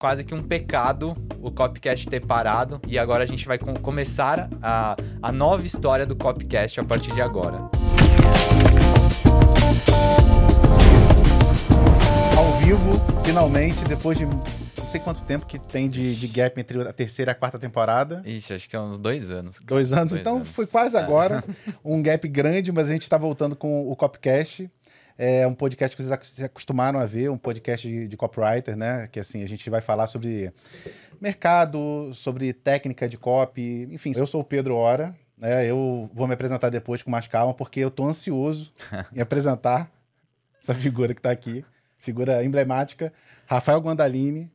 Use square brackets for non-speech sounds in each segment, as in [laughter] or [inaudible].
quase que um pecado o Copcast ter parado e agora a gente vai com começar a, a nova história do Copcast a partir de agora. Ao vivo, finalmente, depois de não sei quanto tempo que tem de, de gap entre a terceira e a quarta temporada. Ixi, acho que é uns dois anos. Cara. Dois anos, dois então anos. foi quase é. agora. [laughs] Um gap grande, mas a gente está voltando com o Copcast. É um podcast que vocês se acostumaram a ver, um podcast de, de copywriter, né? Que assim, a gente vai falar sobre mercado, sobre técnica de copy, enfim. Eu sou o Pedro Ora, né? Eu vou me apresentar depois com mais calma, porque eu tô ansioso [laughs] em apresentar essa figura que está aqui, figura emblemática, Rafael Guandalini,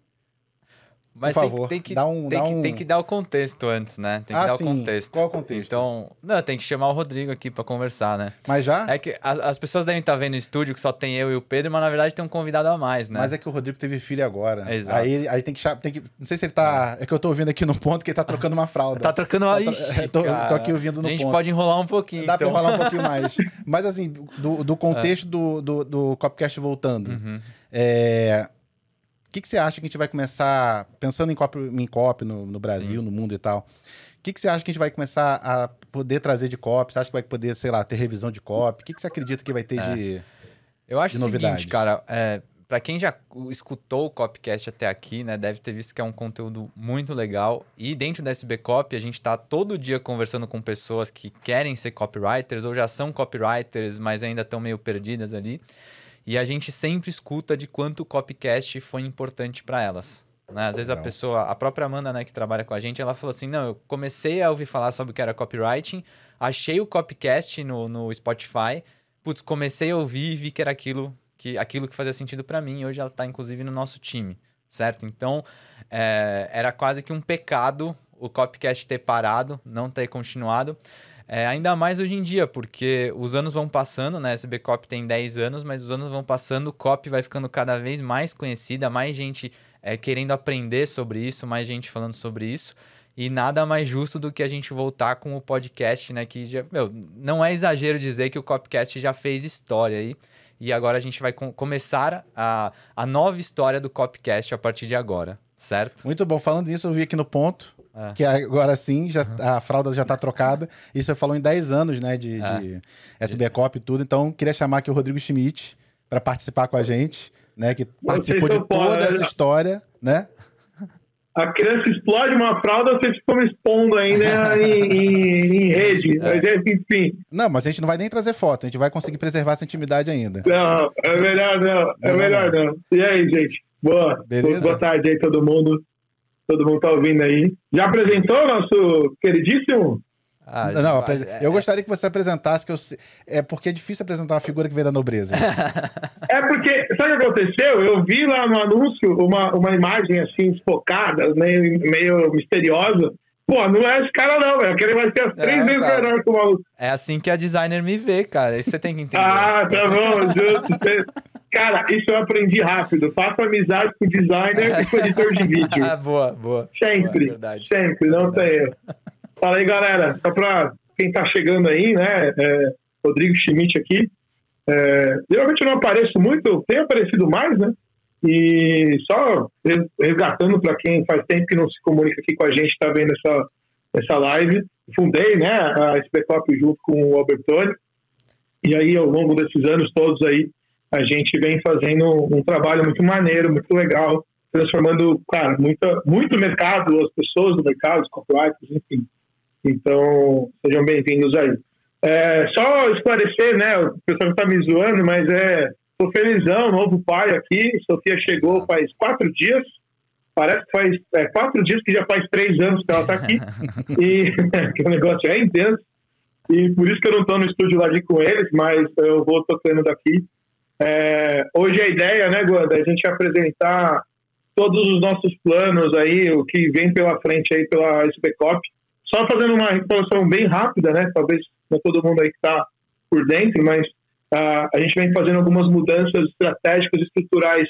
mas Por favor, tem, que, dá um, tem, dá que, um... tem que dar o contexto antes, né? Tem que ah, dar sim. o contexto. Qual é o contexto? Então, não, tem que chamar o Rodrigo aqui para conversar, né? Mas já? É que as, as, pessoas devem estar tá vendo no estúdio que só tem eu e o Pedro, mas na verdade tem um convidado a mais, né? Mas é que o Rodrigo teve filho agora. Exato. Aí, aí tem, que, tem que. Não sei se ele tá. É. é que eu tô ouvindo aqui no ponto que ele tá trocando uma fralda. tá trocando uma. Ixi, tô, tô, aqui ouvindo no ponto. A gente ponto. pode enrolar um pouquinho. Dá então. pra enrolar um pouquinho [laughs] mais. Mas assim, do, do contexto é. do, do, do Copcast voltando. Uhum. É que, que você acha que a gente vai começar, pensando em copy, em copy no, no Brasil, Sim. no mundo e tal, o que, que você acha que a gente vai começar a poder trazer de copy? Você acha que vai poder, sei lá, ter revisão de copy? O que, que você acredita que vai ter é. de Eu acho de novidade? o seguinte, cara, é, para quem já escutou o Copcast até aqui, né, deve ter visto que é um conteúdo muito legal. E dentro da SB Copy, a gente está todo dia conversando com pessoas que querem ser copywriters ou já são copywriters, mas ainda estão meio perdidas ali. E a gente sempre escuta de quanto o copycast foi importante para elas. Né? Às vezes a pessoa, a própria Amanda, né, que trabalha com a gente, ela falou assim: não, eu comecei a ouvir falar sobre o que era copywriting, achei o copycast no, no Spotify, putz, comecei a ouvir e vi que era aquilo que, aquilo que fazia sentido para mim. Hoje ela está inclusive no nosso time, certo? Então é, era quase que um pecado o copycast ter parado, não ter continuado. É, ainda mais hoje em dia, porque os anos vão passando, né? SB Cop tem 10 anos, mas os anos vão passando, o Cop vai ficando cada vez mais conhecida, mais gente é, querendo aprender sobre isso, mais gente falando sobre isso. E nada mais justo do que a gente voltar com o podcast, né? Que já, meu, não é exagero dizer que o Copcast já fez história aí. E agora a gente vai com começar a, a nova história do Copcast a partir de agora, certo? Muito bom. Falando nisso, eu vi aqui no ponto é. Que agora sim, já, a fralda já está trocada. Isso você falou em 10 anos, né, de, é. de SB Cop e tudo. Então, queria chamar aqui o Rodrigo Schmidt para participar com a gente, né, que participou de toda essa história, né? A criança explode uma fralda, vocês ficam me expondo ainda em, em, em, rede. É. Mas, enfim. Não, mas a gente não vai nem trazer foto, a gente vai conseguir preservar essa intimidade ainda. Não, é melhor não. É não, melhor não. não. E aí, gente? Boa. Beleza? Boa tarde aí, todo mundo todo mundo está ouvindo aí. Já apresentou o nosso queridíssimo? Ah, não, é, eu gostaria que você apresentasse, que eu, é porque é difícil apresentar uma figura que vem da nobreza. [laughs] é porque, sabe o que aconteceu? Eu vi lá no anúncio uma, uma imagem assim, desfocada, meio, meio misteriosa. Pô, não é esse cara não, velho. Aquele vai ser as três é, vezes melhor que o maluco. É assim que a designer me vê, cara. Isso você tem que entender. ah, tá bom, justo. [laughs] Cara, isso eu aprendi rápido. Faça amizade com o designer e com editor de vídeo. Ah, [laughs] boa, boa. Sempre, boa, sempre, não tem erro. Fala aí, galera. Só para quem tá chegando aí, né? É, Rodrigo Schmidt aqui. É, geralmente eu não apareço muito, tenho aparecido mais, né? E só resgatando para quem faz tempo que não se comunica aqui com a gente, está vendo essa, essa live. Fundei né, a SPCOP junto com o Albertoni. E aí, ao longo desses anos todos aí, a gente vem fazendo um trabalho muito maneiro, muito legal, transformando, cara, muita, muito mercado, as pessoas do mercado, os copywriters, enfim. Então, sejam bem-vindos aí. É, só esclarecer, né, o pessoal está me zoando, mas é, tô felizão, novo pai aqui, Sofia chegou faz quatro dias, parece que faz é, quatro dias que já faz três anos que ela está aqui, [laughs] e [laughs] que o negócio é intenso, e por isso que eu não estou no estúdio lá de com eles, mas eu vou tocando daqui. É, hoje a ideia, né, Guanda, é a gente apresentar todos os nossos planos aí, o que vem pela frente aí pela SPCOP. Só fazendo uma introdução bem rápida, né? Talvez não todo mundo aí que está por dentro, mas uh, a gente vem fazendo algumas mudanças estratégicas estruturais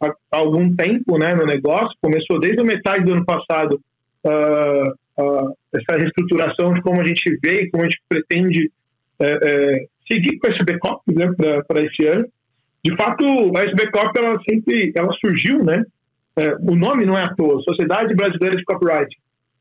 há, há, algum tempo, né, no negócio. Começou desde a metade do ano passado uh, uh, essa reestruturação de como a gente vê e como a gente pretende eh, eh, seguir com esse backup né, para esse ano de fato, a SB Corp ela sempre ela surgiu, né, é, o nome não é à toa, Sociedade Brasileira de Copyright.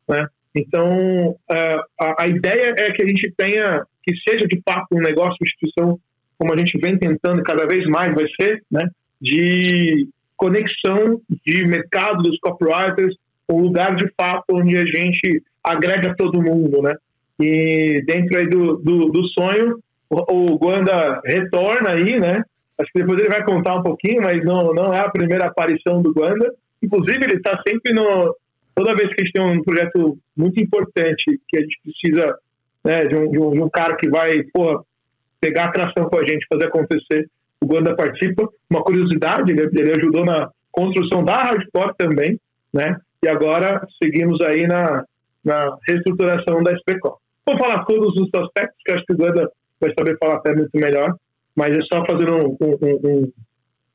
Né? Então, é, a, a, ideia é que a gente tenha, que seja de fato um negócio, uma instituição, como a gente vem tentando cada vez mais vai ser, né? de conexão de mercado dos copywriters, um lugar de fato onde a gente agrega todo mundo, né? E dentro aí do, do, do sonho, o, o Guanda retorna aí, né? Acho que depois ele vai contar um pouquinho, mas não, não é a primeira aparição do Guanda. Inclusive, ele está sempre no. Toda vez que a gente tem um projeto muito importante, que a gente precisa né, de, um, de, um, de um cara que vai porra, pegar atração com a gente, fazer acontecer, o Guanda participa. Uma curiosidade, ele, ele ajudou na construção da Hardcore também, né? E agora seguimos aí na, na reestruturação da SPCO. Vou falar todos os aspectos, que acho que o Guanda vai saber falar até muito melhor, mas é só fazer um, um, um,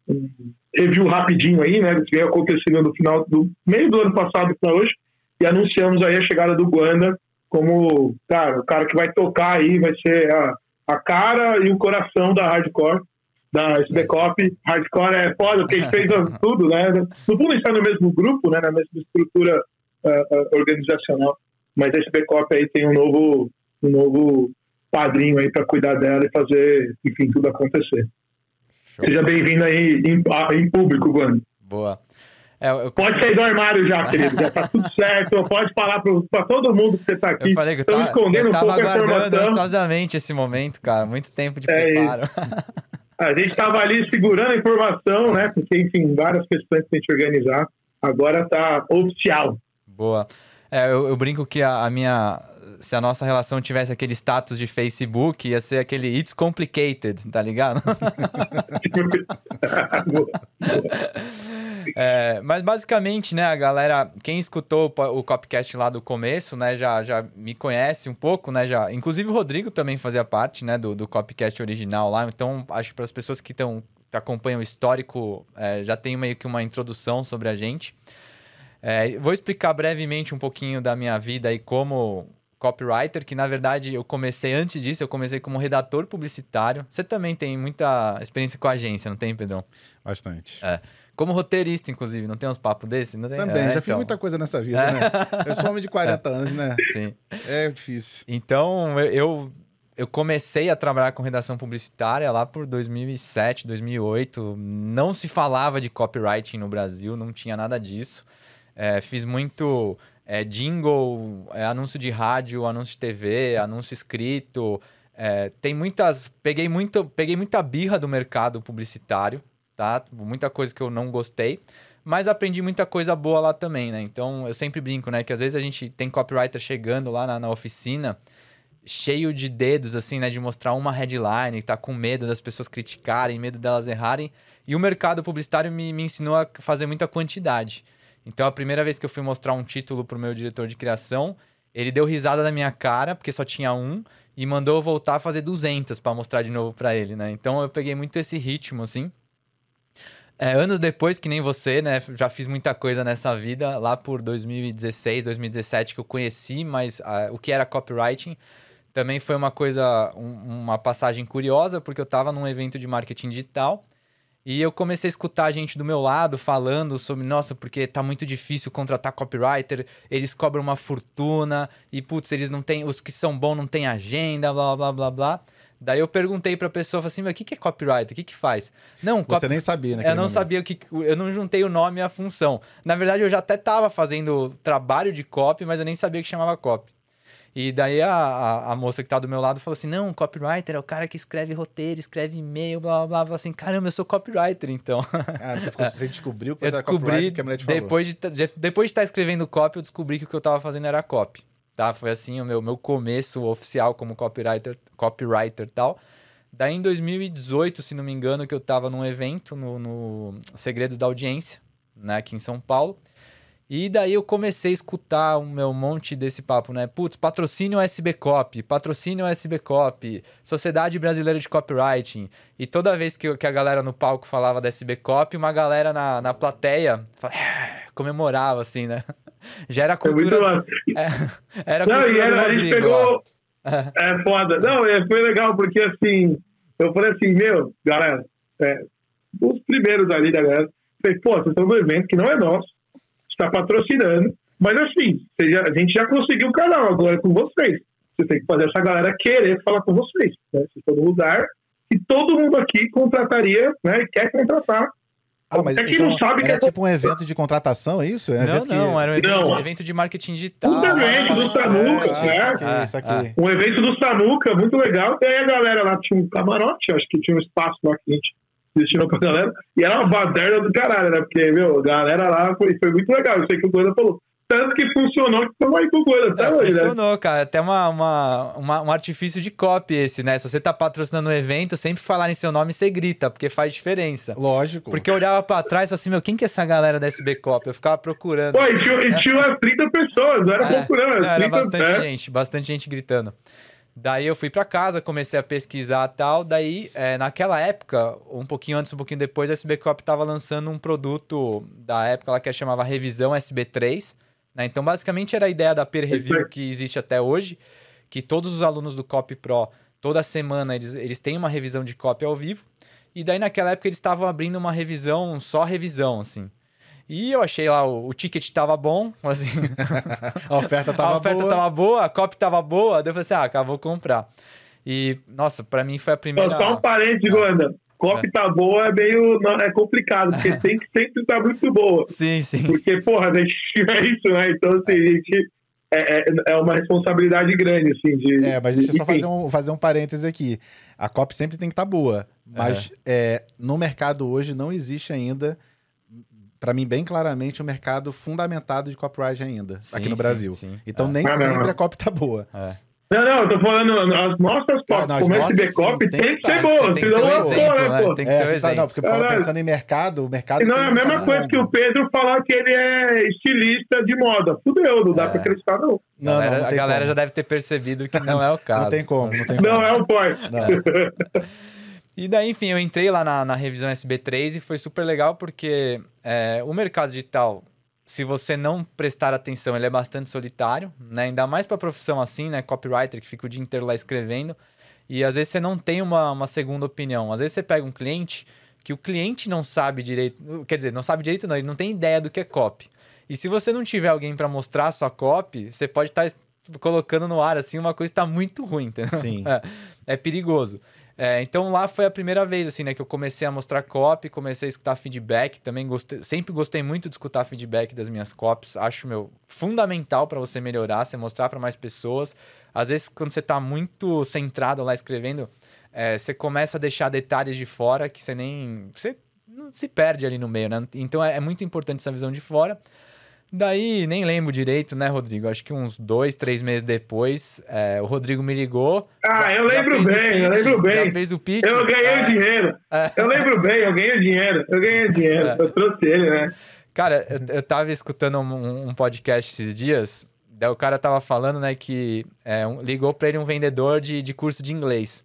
um review rapidinho aí, né, do que vem acontecendo no final do meio do ano passado para hoje, e anunciamos aí a chegada do Guanda como, cara, o cara que vai tocar aí, vai ser a, a cara e o coração da hardcore, da SBCOP. Hardcore é foda, porque gente fez [laughs] tudo, né? No fundo, está no mesmo grupo, né, na mesma estrutura uh, organizacional, mas a SBCOP aí tem um novo, um novo padrinho aí para cuidar dela e fazer, enfim, tudo acontecer. Show. Seja bem-vindo aí em, em público, Wanda. Boa. É, eu... Pode sair do armário já, querido. Já tá tudo [laughs] certo. Pode falar para todo mundo que você tá aqui. Eu falei que eu tava, escondendo eu tava um pouco aguardando ansiosamente esse momento, cara. Muito tempo de é preparo. [laughs] a gente estava ali segurando a informação, né? Porque, enfim, várias questões que a gente organizar. Agora tá oficial. Boa. É, eu, eu, brinco que a, a, minha. Se a nossa relação tivesse aquele status de Facebook, ia ser aquele It's Complicated, tá ligado? [laughs] é, mas basicamente, né, a galera, quem escutou o Copcast lá do começo, né, já, já me conhece um pouco, né, já. Inclusive o Rodrigo também fazia parte, né, do, do Copcast original lá. Então, acho que para as pessoas que estão acompanham o histórico, é, já tem meio que uma introdução sobre a gente. É, vou explicar brevemente um pouquinho da minha vida aí como copywriter, que na verdade eu comecei antes disso, eu comecei como redator publicitário. Você também tem muita experiência com agência, não tem, Pedrão? Bastante. É. Como roteirista, inclusive, não tem uns papos desse? Não tem? Também, é, já então. fiz muita coisa nessa vida, é. né? [laughs] Eu sou homem de 40 anos, né? Sim. É difícil. Então, eu, eu comecei a trabalhar com redação publicitária lá por 2007, 2008. Não se falava de copywriting no Brasil, não tinha nada disso. É, fiz muito é, jingle, é, anúncio de rádio, anúncio de TV, anúncio escrito. É, tem muitas. Peguei, muito, peguei muita birra do mercado publicitário, tá? Muita coisa que eu não gostei. Mas aprendi muita coisa boa lá também, né? Então eu sempre brinco, né? Que às vezes a gente tem copywriter chegando lá na, na oficina cheio de dedos, assim, né? De mostrar uma headline, tá com medo das pessoas criticarem, medo delas errarem. E o mercado publicitário me, me ensinou a fazer muita quantidade. Então, a primeira vez que eu fui mostrar um título pro meu diretor de criação, ele deu risada na minha cara, porque só tinha um, e mandou eu voltar a fazer 200 para mostrar de novo para ele, né? Então, eu peguei muito esse ritmo, assim. É, anos depois, que nem você, né? Já fiz muita coisa nessa vida. Lá por 2016, 2017 que eu conheci, mas uh, o que era copywriting também foi uma coisa, um, uma passagem curiosa, porque eu estava num evento de marketing digital e eu comecei a escutar gente do meu lado falando sobre, nossa, porque tá muito difícil contratar copywriter, eles cobram uma fortuna, e putz, eles não têm, os que são bons não têm agenda, blá blá blá blá. Daí eu perguntei pra pessoa, falei assim, mas o que, que é copywriter? O que que faz? Não, Você nem sabia, né? Eu não sabia o que... Eu não juntei o nome e a função. Na verdade, eu já até tava fazendo trabalho de copy, mas eu nem sabia que chamava copy. E daí a, a, a, moça que tá do meu lado falou assim: não, copywriter é o cara que escreve roteiro, escreve e-mail, blá blá blá. assim, caramba, eu sou copywriter, então. Ah, você, ficou, [laughs] você descobriu que eu descobri, que a mulher te depois De, de, depois de estar tá escrevendo copy, eu descobri que o que eu tava fazendo era copy. Tá? Foi assim o meu, meu começo oficial como copywriter, copywriter e tal. Daí em 2018, se não me engano, que eu tava num evento no, no Segredos da Audiência, né, aqui em São Paulo. E daí eu comecei a escutar um meu monte desse papo, né? Putz, patrocínio SB Cop, patrocínio SB Cop, Sociedade Brasileira de Copywriting. E toda vez que, que a galera no palco falava da SB Cop, uma galera na, na plateia falava, [sighs] comemorava, assim, né? [laughs] Já era cultura. [laughs] É, era Não, cultura e era, a gente pegou. [laughs] É foda. Não, é, foi legal, porque assim, eu falei assim, meu, galera, é, os primeiros ali da galera Falei, pô, vocês estão no evento que não é nosso, está patrocinando, mas assim, a gente já conseguiu o canal, agora é com vocês. Você tem que fazer essa galera querer falar com vocês. Né? Vocês estão no lugar que todo mundo aqui contrataria, né? E quer contratar ah, mas é que então, não sabe era que é tipo um evento de contratação, é isso? É não, não, que... era um evento, não. evento, de marketing digital. Um evento do Sanuca, ah, né? Isso aqui, isso aqui. Um evento do Sanuca, muito legal. E aí a galera lá tinha um camarote, acho que tinha um espaço lá que a gente destinou pra galera. E era uma baderna do caralho, né? Porque, meu, a galera lá foi, foi muito legal. Eu sei que o Coisa falou. Tanto que funcionou que estamos aí com coisa até é, hoje, né? Funcionou, né? cara. Até uma, uma, uma, um artifício de copy esse, né? Se você tá patrocinando um evento, sempre falar em seu nome você grita, porque faz diferença. Lógico. Porque eu olhava pra trás e falava assim, meu, quem que é essa galera da SB Copy? Eu ficava procurando. Pô, e tinha, e tinha umas 30 pessoas, não era é, procurando. Não, era bastante gente, bastante gente gritando. Daí eu fui para casa, comecei a pesquisar tal. Daí, é, naquela época, um pouquinho antes, um pouquinho depois, a SB Cop estava lançando um produto da época lá que chamava Revisão SB3 né? Então, basicamente, era a ideia da peer review que existe até hoje, que todos os alunos do Copy Pro, toda semana, eles, eles têm uma revisão de copy ao vivo. E daí, naquela época, eles estavam abrindo uma revisão, só revisão, assim. E eu achei lá, o, o ticket tava bom, [laughs] assim. a oferta tava boa. A oferta boa. tava boa, a copy tava boa. Daí eu falei assim, ah, acabou comprar. E, nossa, para mim foi a primeira... Só um parênteses, Wanda. Copy é. tá boa é meio. Não, é complicado, porque [laughs] tem que sempre estar tá muito boa. Sim, sim. Porque, porra, a [laughs] gente é isso, né? Então, assim, a gente. É, é, é uma responsabilidade grande, assim, de. É, mas deixa eu só fazer um, fazer um parêntese aqui. A COP sempre tem que estar tá boa. Mas é. é. no mercado hoje não existe ainda, para mim, bem claramente, um mercado fundamentado de copyright ainda, sim, aqui no Brasil. Sim, sim. Então, é. nem ah, sempre a COP tá boa. É. Não, não, eu tô falando, as nossas COP, ah, como esse Bcop, tem, tem que, ser boa, senão não lançou, né, pô? Tem que ser o exemplo. Não, porque eu pensando em mercado, o mercado... Não, é a mesma coisa que o Pedro falar que ele é estilista de moda. Fudeu, não dá é. pra acreditar, não. Não, a galera, não, a galera como. já deve ter percebido que não é o caso. [laughs] não tem como, não tem como. Não é o [laughs] point. E daí, enfim, eu entrei lá na, na revisão SB3 e foi super legal porque é, o mercado digital se você não prestar atenção, ele é bastante solitário, né? Ainda mais para profissão assim, né? Copywriter que fica o dia inteiro lá escrevendo. E às vezes você não tem uma, uma segunda opinião. Às vezes você pega um cliente que o cliente não sabe direito, quer dizer, não sabe direito não, ele não tem ideia do que é copy. E se você não tiver alguém para mostrar a sua copy, você pode estar tá colocando no ar assim uma coisa que está muito ruim, entendeu? Sim. [laughs] É, é perigoso. É, então lá foi a primeira vez assim, né, que eu comecei a mostrar copy, comecei a escutar feedback, também gostei, sempre gostei muito de escutar feedback das minhas copies, acho meu fundamental para você melhorar, você mostrar para mais pessoas. Às vezes quando você está muito centrado lá escrevendo, é, você começa a deixar detalhes de fora que você nem você não se perde ali no meio, né? Então é, é muito importante essa visão de fora. Daí, nem lembro direito, né, Rodrigo? Acho que uns dois, três meses depois, é, o Rodrigo me ligou. Ah, já, eu lembro bem, pitch, eu lembro bem. Já fez o pitch. Eu ganhei é, dinheiro. É. Eu lembro bem, eu ganhei dinheiro. Eu ganhei dinheiro. É. Eu trouxe ele, né? Cara, eu, eu tava escutando um, um, podcast esses dias, daí o cara tava falando, né, que é, um, ligou pra ele um vendedor de, de curso de inglês.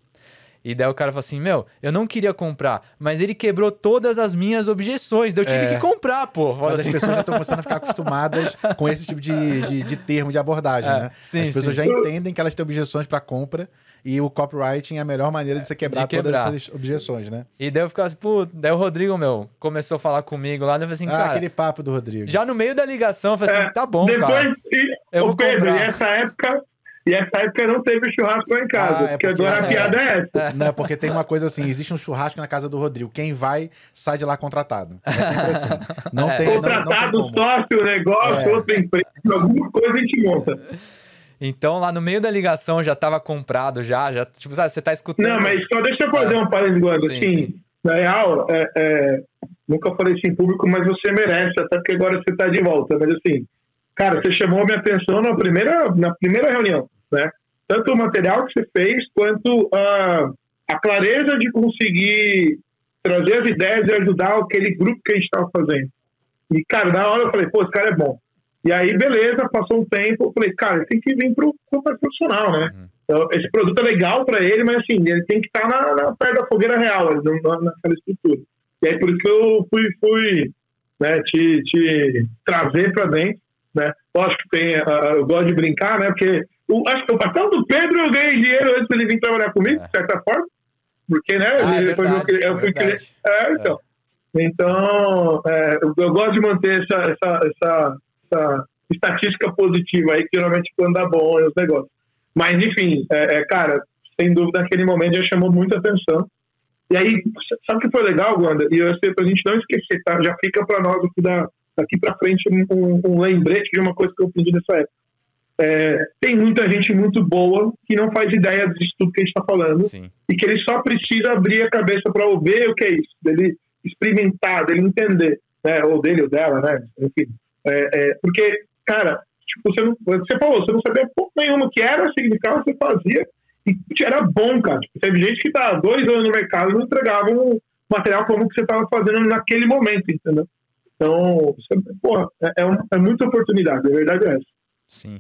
E daí o cara falou assim: Meu, eu não queria comprar, mas ele quebrou todas as minhas objeções. Daí eu tive é. que comprar, pô. Mas assim. as pessoas já estão começando a ficar [laughs] acostumadas com esse tipo de, de, de termo de abordagem, é. né? Sim, as pessoas sim. já entendem que elas têm objeções para compra e o copywriting é a melhor maneira de você quebrar, de quebrar. todas essas objeções, né? E daí eu ficava assim, pô, daí o Rodrigo, meu, começou a falar comigo lá, daí eu falei assim, ah, cara. aquele papo do Rodrigo. Já no meio da ligação, eu falei assim, é, tá bom, depois, cara. E, eu vou Pedro, comprar. e essa época e essa época não teve churrasco lá em casa, ah, é porque, porque, agora é, a piada é essa. É. Não, porque tem uma coisa assim, existe um churrasco na casa do Rodrigo. Quem vai, sai de lá contratado. É sempre assim. Não é. tem, contratado, não, não tem sócio, negócio, é. outra empresa, alguma coisa a gente monta. Então, lá no meio da ligação já estava comprado, já, já, tipo, sabe, você está escutando. Não, mas só deixa eu fazer um parênteses, assim, sim. na real, é, é, nunca falei isso em público, mas você merece, até porque agora você está de volta, mas assim, cara, você chamou a minha atenção na primeira, na primeira reunião né? Tanto o material que você fez, quanto a, a clareza de conseguir trazer as ideias e ajudar aquele grupo que a gente estava fazendo. E, cara, na hora eu falei, pô, esse cara é bom. E aí, beleza, passou um tempo, eu falei, cara, ele tem que vir para o profissional, né? Uhum. Então, esse produto é legal para ele, mas assim, ele tem que estar tá na, na, perto da fogueira real, naquela estrutura. E aí, por isso que eu fui, fui né, te, te trazer para dentro, né? Lógico que tem, uh, eu gosto de brincar, né? Porque o, acho que o papel do Pedro eu ganhei dinheiro antes dele vir trabalhar comigo, é. de certa forma. Porque, né? Ah, é verdade, eu fui é é, então. Então, é, eu, eu, gosto de manter essa, essa, essa, essa, estatística positiva aí, que geralmente quando dá bom os negócios. Mas, enfim, é, é, cara, sem dúvida, naquele momento já chamou muita atenção. E aí, sabe o que foi legal, Wanda? E eu sei pra gente não esquecer, tá? Já fica para nós aqui, da, daqui para frente um, um, lembrete de uma coisa que eu pedi nessa época. É, tem muita gente muito boa que não faz ideia disso tudo que a gente está falando Sim. e que ele só precisa abrir a cabeça para ver o que é isso, dele experimentar, dele entender, né? ou dele ou dela, né? Enfim, é, é, porque, cara, tipo, você, não, você falou, você não sabia pouco nenhuma o que era, significava, você fazia e era bom, cara. Tipo, teve gente que tá dois anos no mercado e não entregava um material como que você estava fazendo naquele momento, entendeu? Então, porra, é, é, é muita oportunidade, a verdade é essa. Sim.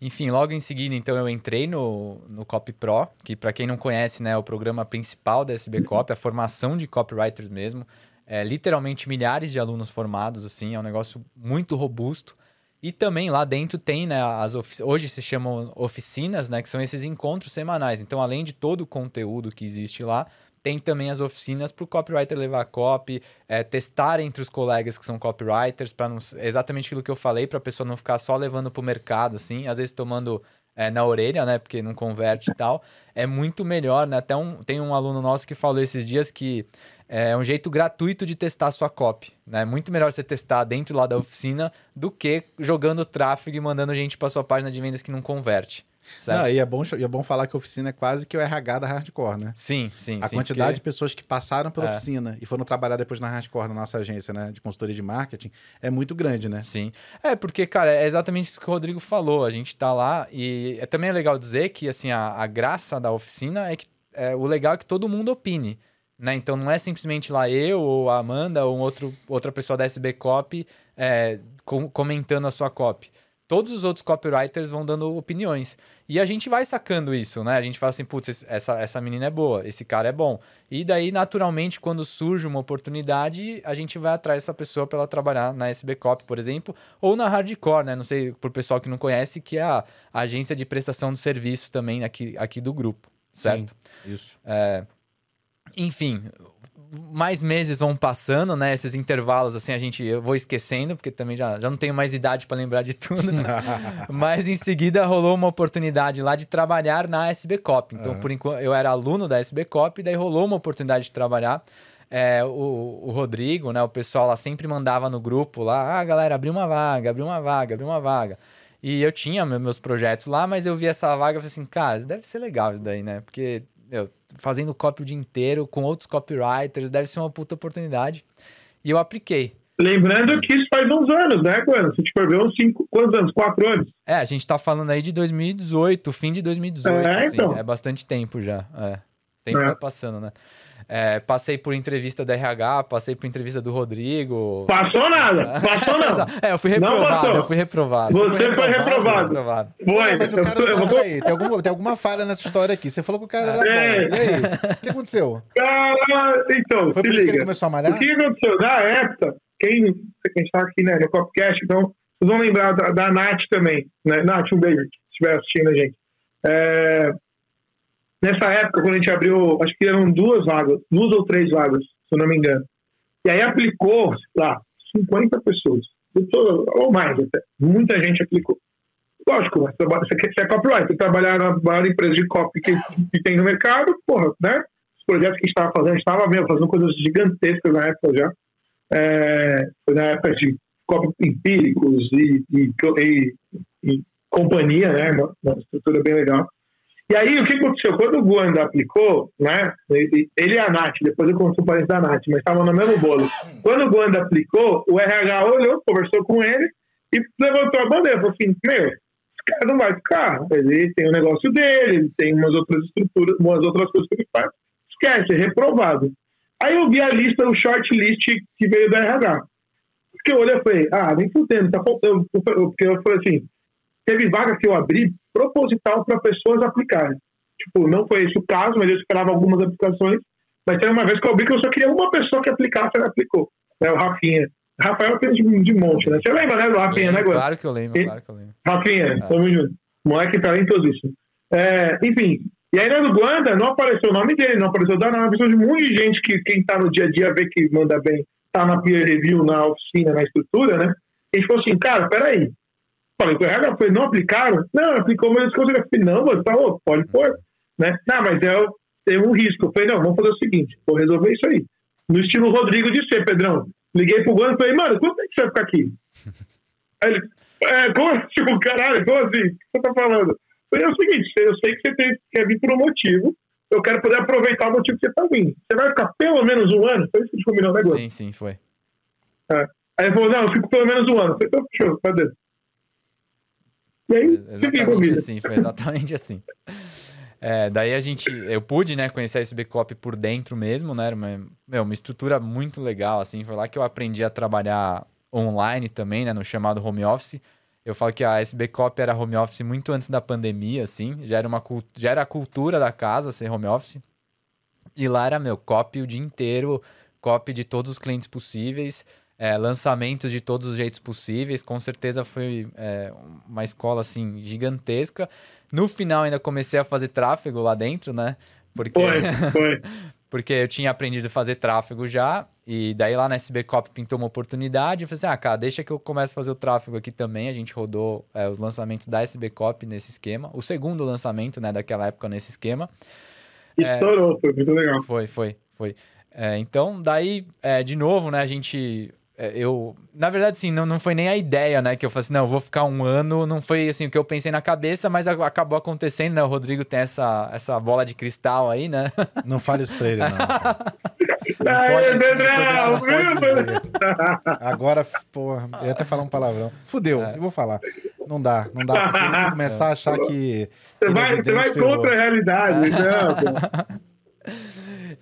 Enfim, logo em seguida, então, eu entrei no, no Copy Pro, que para quem não conhece, né, é o programa principal da SB Copy, a formação de copywriters mesmo. É, literalmente milhares de alunos formados, assim, é um negócio muito robusto. E também lá dentro tem, né, as hoje se chamam oficinas, né, que são esses encontros semanais. Então, além de todo o conteúdo que existe lá, tem também as oficinas para o copywriter levar copy, é, testar entre os colegas que são copywriters, para exatamente aquilo que eu falei, para a pessoa não ficar só levando para o mercado, assim, às vezes tomando é, na orelha, né, porque não converte e tal. É muito melhor, né? Até um, tem um aluno nosso que falou esses dias que é um jeito gratuito de testar a sua copy. Né? É muito melhor você testar dentro lá da oficina do que jogando tráfego e mandando gente para sua página de vendas que não converte. Certo? Não, e é bom, e é bom falar que a oficina é quase que o RH da hardcore, né? Sim, sim. A sim, quantidade porque... de pessoas que passaram pela é. oficina e foram trabalhar depois na hardcore, na nossa agência, né? De consultoria de marketing, é muito grande, né? Sim. É, porque, cara, é exatamente isso que o Rodrigo falou. A gente tá lá e é também é legal dizer que, assim, a, a graça da oficina é que é, o legal é que todo mundo opine. Né? Então não é simplesmente lá eu ou a Amanda ou um outro, outra pessoa da SB Copy é, com, comentando a sua copy. Todos os outros copywriters vão dando opiniões. E a gente vai sacando isso, né? A gente fala assim, putz, essa, essa menina é boa, esse cara é bom. E daí, naturalmente, quando surge uma oportunidade, a gente vai atrás dessa pessoa para ela trabalhar na SB Copy, por exemplo, ou na Hardcore, né? Não sei, por pessoal que não conhece, que é a, a agência de prestação de serviço também aqui, aqui do grupo, certo? Sim, isso. É, enfim, mais meses vão passando, né? Esses intervalos, assim, a gente eu vou esquecendo, porque também já, já não tenho mais idade para lembrar de tudo. Né? [laughs] Mas em seguida rolou uma oportunidade lá de trabalhar na SB Cop. Então, uhum. por enquanto, eu era aluno da SB Cop, daí rolou uma oportunidade de trabalhar. É, o, o Rodrigo, né? O pessoal lá sempre mandava no grupo lá, ah, galera, abriu uma vaga, abriu uma vaga, abriu uma vaga. E eu tinha meus projetos lá, mas eu vi essa vaga e falei assim, cara, deve ser legal isso daí, né? Porque meu, fazendo copy o dia inteiro com outros copywriters, deve ser uma puta oportunidade. E eu apliquei. Lembrando que isso faz uns anos, né, Quando? Se te for ver, uns cinco, quantos anos? Quatro anos? É, a gente tá falando aí de 2018, fim de 2018. É, assim, então. é bastante tempo já. É. Tempo é. vai passando, né? É, passei por entrevista da RH, passei por entrevista do Rodrigo. Passou nada, passou [laughs] nada. é, eu fui reprovado, eu fui reprovado. Você foi reprovado. reprovado. Foi, mas o cara, eu, vou... aí, tem, alguma, tem alguma falha nessa história aqui. Você falou que o cara era é. bom. E aí? O que aconteceu? Cara, então, foi por isso que ele começou a malhar? O que aconteceu? Na época, quem, quem está aqui né, no Copcast, então, vocês vão lembrar da, da Nath também. Né? Nath, um beijo, se estiver assistindo a gente. É, Nessa época, quando a gente abriu, acho que eram duas vagas, duas ou três vagas, se eu não me engano. E aí aplicou, lá, 50 pessoas. Ou mais até. Muita gente aplicou. Lógico, você quer ser copyright, você trabalhar na maior empresa de copy que, que tem no mercado, porra, né? Os projetos que a gente estava fazendo, a gente estava mesmo fazendo coisas gigantescas na época já. É, na época de copy empíricos e, e, e, e companhia, né? Uma, uma estrutura bem legal. E aí, o que aconteceu? Quando o Guanda aplicou, né? Ele e a Nath, depois eu conto o parente da Nath, mas estavam no mesmo bolo. Quando o Guanda aplicou, o RH olhou, conversou com ele e levantou a bandeira. Falou assim: Meu, esse cara não vai ficar. Ele tem o negócio dele, ele tem umas outras estruturas, umas outras coisas que ele faz. Esquece, é reprovado. Aí eu vi a lista, o shortlist que veio da RH. Porque eu olhei e falei: Ah, nem fudendo, tá faltando. Porque eu falei assim: teve vaga que eu abri proposital para pessoas aplicarem. Tipo, não foi esse o caso, mas eu esperava algumas aplicações. Mas teve uma vez que eu abri que eu só queria uma pessoa que aplicasse, ela aplicou. Né, o Rafinha. Rafael tem de, de monte, né? Você lembra, né, do Rafinha, né, Claro que eu lembro, claro que eu lembro. Rafinha, ah. tamo junto. Moleque talentosíssimo. É, enfim, e aí no Guanda não apareceu o nome dele, não apareceu o nome, apareceu de muita gente que quem tá no dia a dia vê que manda bem tá na peer review, na oficina, na estrutura, né? A gente falou assim, cara, peraí. Falei com o RH, falei, não aplicaram? Não, aplicou, mas eu falei, não, mas tá louco, pode pôr. Né? Não, mas é, tem um risco. Eu falei, não, vamos fazer o seguinte, vou resolver isso aí. No estilo Rodrigo de ser, Pedrão. Liguei pro Guano e falei, mano, quanto que você vai ficar aqui? [laughs] Aí ele, é, como assim? Caralho, como assim? O que você tá falando? Eu falei, é o seguinte, eu sei que você tem, quer vir por um motivo, eu quero poder aproveitar o motivo que você tá vindo. Você vai ficar pelo menos um ano? Foi isso que a gente combinou, né, Guano? Sim, sim, foi. É. Aí ele falou, não, eu fico pelo menos um ano. Eu falei, então, fechou, cadê? E aí, exatamente assim, foi exatamente assim. É, daí a gente, eu pude, né, conhecer a SB Cop por dentro mesmo, né, uma, meu, uma estrutura muito legal, assim, foi lá que eu aprendi a trabalhar online também, né, no chamado home office. Eu falo que a SB Cop era home office muito antes da pandemia, assim, já era, uma, já era a cultura da casa ser home office. E lá era, meu, copy o dia inteiro, copy de todos os clientes possíveis, é, lançamentos de todos os jeitos possíveis. Com certeza foi é, uma escola, assim, gigantesca. No final ainda comecei a fazer tráfego lá dentro, né? Porque... Foi, foi. [laughs] porque eu tinha aprendido a fazer tráfego já, e daí lá na SB Cop pintou uma oportunidade, eu falei assim, ah, cara, deixa que eu comece a fazer o tráfego aqui também, a gente rodou é, os lançamentos da SB Cop nesse esquema, o segundo lançamento, né, daquela época nesse esquema. Estourou, é, foi muito legal. Foi, foi, foi. É, então, daí, é, de novo, né, a gente é, eu na verdade sim não, não foi nem a ideia né que eu falei assim não eu vou ficar um ano não foi assim o que eu pensei na cabeça mas acabou acontecendo né o Rodrigo tem essa essa bola de cristal aí né? [laughs] Não fale isso pra ele não, [laughs] não pode, agora porra eu ia até falar um palavrão. Fudeu é. eu vou falar. Não dá não dá porque se [laughs] começar a achar que você vai, você vai contra a realidade não,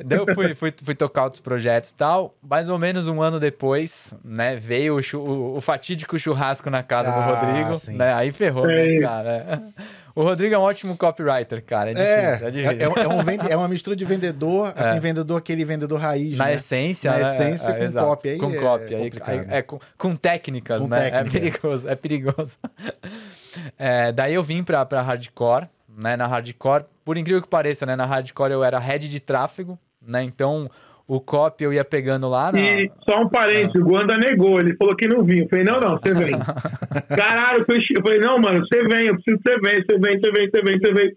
Daí eu fui, fui, fui tocar outros projetos e tal. Mais ou menos um ano depois, né? Veio o, o, o fatídico churrasco na casa ah, do Rodrigo. Sim. Né? Aí ferrou, né, cara? O Rodrigo é um ótimo copywriter, cara. É, é difícil, é, é, é, um vende, é uma mistura de vendedor, é. assim, vendedor, aquele vendedor raiz. Na né? essência, Na né? essência, com exato. copy. Aí com copy. Aí, aí, é, com, com técnicas, com né? Técnica. É perigoso, é perigoso. [laughs] daí eu vim pra, pra hardcore, né? Na hardcore, por incrível que pareça, né? Na hardcore eu era head de tráfego, né? Então, o copy eu ia pegando lá. Na... E só um parênteses, ah. o Guanda negou, ele falou que não vinha. Eu falei, não, não, você vem. [laughs] Caralho, eu falei, não, mano, você vem, eu preciso que você vem, você vem, você vem, você vem, você vem.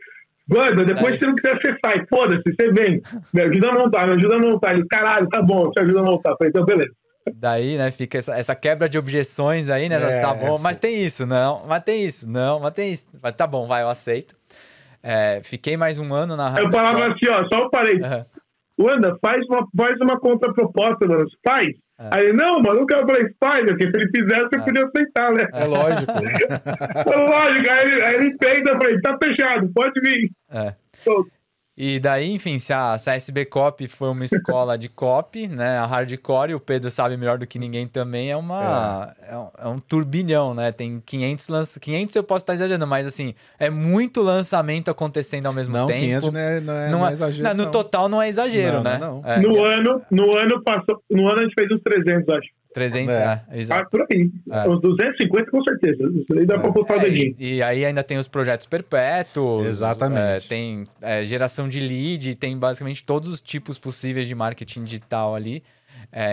Guanda, depois se não quiser, você sai. Foda-se, você vem. Me ajuda a montar, me ajuda a montar. Ele, caralho, tá bom, eu te ajudo a montar. Eu falei, então, beleza. Daí, né, fica essa, essa quebra de objeções aí, né? É, tá bom, mas tem isso, não, mas tem isso, não, mas tem isso. Mas tá bom, vai, eu aceito. É, fiquei mais um ano na Eu falava assim, ó, só um parênteses. Uhum. Wanda, faz uma, faz uma contraproposta, mano. Faz. É. Aí, não, mano, nunca falei, faz, porque se ele fizesse, eu é. podia aceitar, né? É lógico. [laughs] é lógico. Aí ele, aí ele eu falei, tá fechado, pode vir. É. Então, e daí, enfim, se a, se a SB Cop foi uma escola de cop, né? A hardcore, e o Pedro sabe melhor do que ninguém também, é uma. É, é, um, é um, turbilhão, né? Tem 500 lançamentos. 500 eu posso estar exagerando, mas assim, é muito lançamento acontecendo ao mesmo não, tempo. 500 não é, não é, não não é, é exagero. Não, no total não é exagero, né? É. no, ano, no ano passou. No ano a gente fez uns 300, acho. 300, é, é exato. Ah, por aí. É. Os 250 com certeza. Isso aí dá é. pra botar o é, dedinho. E, e, aí ainda tem os projetos perpétuos. Exatamente. É, tem é, geração de lead, tem basicamente todos os tipos possíveis de marketing digital ali.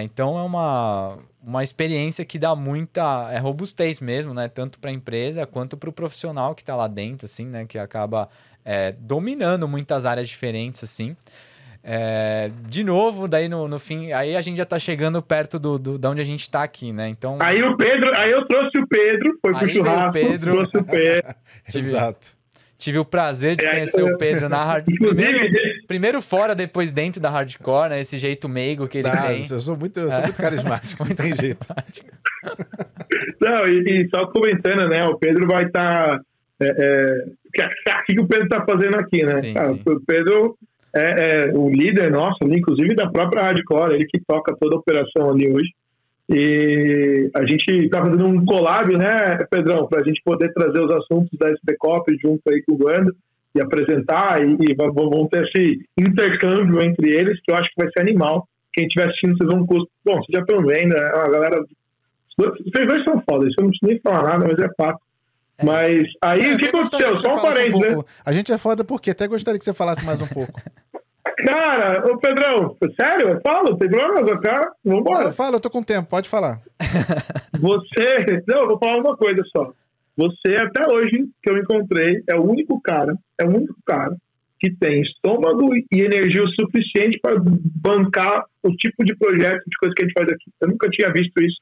então é uma, uma experiência que dá muita é, robustez mesmo, né? Tanto para a empresa quanto para o profissional que está lá dentro, assim, né? Que acaba dominando muitas áreas diferentes, assim. É, de novo, daí no, no fim, aí a gente já tá chegando perto do, do, da onde a gente tá aqui, né? Então. Aí o Pedro, aí eu trouxe o Pedro, foi pro aí churrasco, Pedro. trouxe o Pedro. [laughs] tive, Exato. Tive o prazer de é, conhecer o Pedro na hard... [laughs] primeiro, primeiro fora, depois dentro da hardcore, né? Esse jeito meigo que ele ah, tem. Eu sou muito, eu sou muito [laughs] carismático, não tem jeito. Não, e, e, só comentando, né? O Pedro vai estar. Tá, é, é, o que, que o Pedro tá fazendo aqui, né? Sim, Cara, sim. O Pedro é, é o líder nosso, inclusive da própria Hardcore, ele que toca toda a operação ali hoje. E a gente está fazendo um collab, né, Pedrão, para a gente poder trazer os assuntos da SPCOP junto aí com o Guanda e apresentar, e, e vão ter esse intercâmbio entre eles, que eu acho que vai ser animal. Quem estiver assistindo, vocês vão. Bom, vocês já estão vendo, né, a galera. Vocês dois são foda, isso eu não preciso nem falar nada, mas é fato. É. Mas aí é, o que aconteceu? Só um parêntes, um né? A gente é foda porque até gostaria que você falasse mais um pouco. [laughs] Cara, ô Pedrão, sério? Fala, tem problema, cara? Vambora. Fala, eu tô com tempo, pode falar. [laughs] Você. Não, eu vou falar uma coisa só. Você, até hoje, que eu encontrei, é o único cara, é o único cara que tem estômago e energia o suficiente para bancar o tipo de projeto, de coisa que a gente faz aqui. Eu nunca tinha visto isso.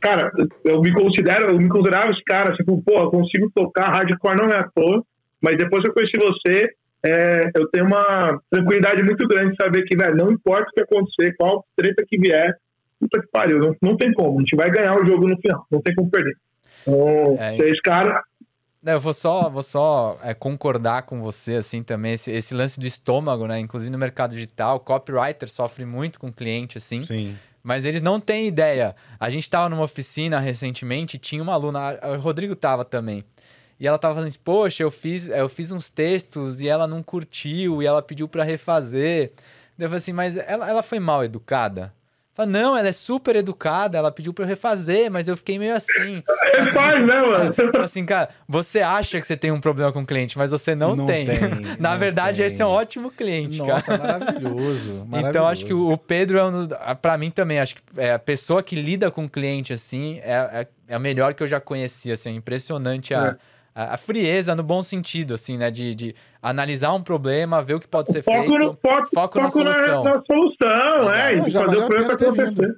Cara, eu me considero, eu me considerava esse cara, tipo, pô, eu consigo tocar hardcore não é à toa, mas depois que eu conheci você, é, eu tenho uma tranquilidade muito grande de saber que, velho, não importa o que acontecer, qual treta que vier, puta que pariu, não, não tem como, a gente vai ganhar o jogo no final, não tem como perder. Então, é, esse cara, eu vou só, vou só é, concordar com você, assim, também, esse, esse, lance do estômago, né? Inclusive no mercado digital, o copywriter sofre muito com o cliente, assim. Sim. Mas eles não têm ideia. A gente estava numa oficina recentemente, tinha uma aluna, o Rodrigo tava também. E ela tava falando assim, poxa, eu fiz, eu fiz uns textos e ela não curtiu, e ela pediu para refazer. Eu falei assim, mas ela, ela foi mal educada? Fala, não, ela é super educada, ela pediu pra eu refazer, mas eu fiquei meio assim. [laughs] Refaz, né, mano? [laughs] Assim, cara, você acha que você tem um problema com o cliente, mas você não, não tem. tem. [laughs] Na não verdade, tem. esse é um ótimo cliente, Nossa, cara. maravilhoso, maravilhoso. Então, acho que o Pedro é um. Pra mim também, acho que é a pessoa que lida com o cliente, assim, é, é, é a melhor que eu já conheci, assim, é impressionante a. É a, frieza no bom sentido, assim, né? De, de analisar um problema, ver o que pode ser foco feito. No, foco, foco, na solução. Na, na solução, é. E fazer o problema acontecer.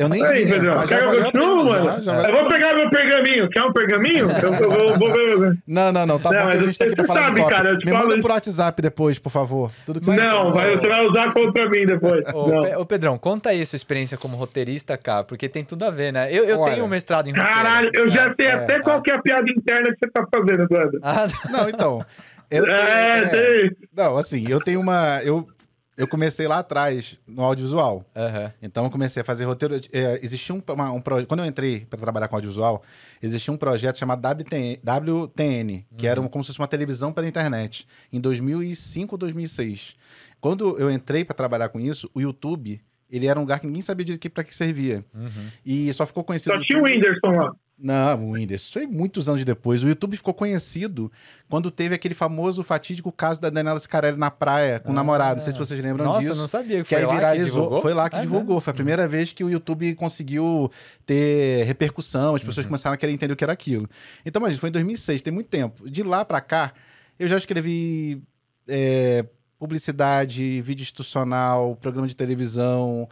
Eu nem Aí, vi, né? Quer eu continuo, mano? Já, já eu vou pegar meu pergaminho. Quer um pergaminho? eu, eu, vou ver. Não, não, não. Tá não, bom a gente tá aqui pra falar sabe, de cara, Me falo... manda por WhatsApp depois, por favor. Tudo que você Não, vai, você vai usar contra mim depois. Ô, Pedrão, conta aí a sua experiência como roteirista, cara, porque tem tudo a ver, né? Eu, eu tenho um mestrado em roteiro. Caralho, eu já sei é, até é, qual que é a piada interna que você tá fazendo, Eduardo. Ah, não, então... Eu tenho, é, é, não, assim, eu tenho uma. Eu eu comecei lá atrás, no audiovisual. Uhum. Então eu comecei a fazer roteiro. É, existia um, uma, um projeto. Quando eu entrei para trabalhar com audiovisual, existia um projeto chamado WTN, WTN que uhum. era como se fosse uma televisão pela internet, em 2005 ou 2006. Quando eu entrei para trabalhar com isso, o YouTube ele era um lugar que ninguém sabia direito para que servia. Uhum. E só ficou conhecido. Só tinha o Whindersson lá. Não, o Whindersson. Isso foi muitos anos depois. O YouTube ficou conhecido quando teve aquele famoso fatídico caso da Daniela Scarelli na praia com ah, o namorado. Não sei se vocês lembram nossa, disso. Nossa, não sabia que, que foi aí viralizou. Que foi lá que ah, divulgou. Não. Foi a primeira vez que o YouTube conseguiu ter repercussão. As pessoas uhum. começaram a querer entender o que era aquilo. Então, mas foi em 2006, tem muito tempo. De lá para cá, eu já escrevi é, publicidade, vídeo institucional, programa de televisão.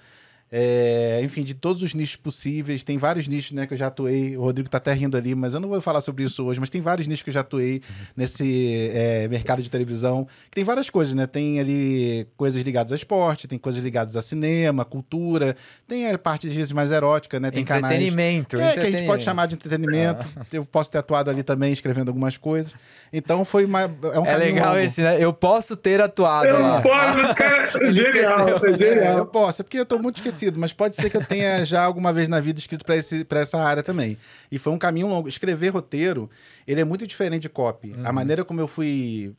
É, enfim, de todos os nichos possíveis. Tem vários nichos né, que eu já atuei. O Rodrigo tá até rindo ali, mas eu não vou falar sobre isso hoje. Mas tem vários nichos que eu já atuei uhum. nesse é, mercado de televisão. Que tem várias coisas, né? Tem ali coisas ligadas a esporte, tem coisas ligadas a cinema, cultura. Tem a parte, às vezes, mais erótica, né? Tem entretenimento, canais. É, que a gente pode chamar de entretenimento. Ah. Eu posso ter atuado ali também, escrevendo algumas coisas. Então foi uma. É, um é legal longo. esse, né? Eu posso ter atuado. Eu lá. posso, cara. [laughs] genial, é genial. É, eu posso, é porque eu tô muito esquecido mas pode ser que eu tenha [laughs] já alguma vez na vida escrito para essa área também. E foi um caminho longo. Escrever roteiro, ele é muito diferente de copy. Uhum. A maneira como eu fui,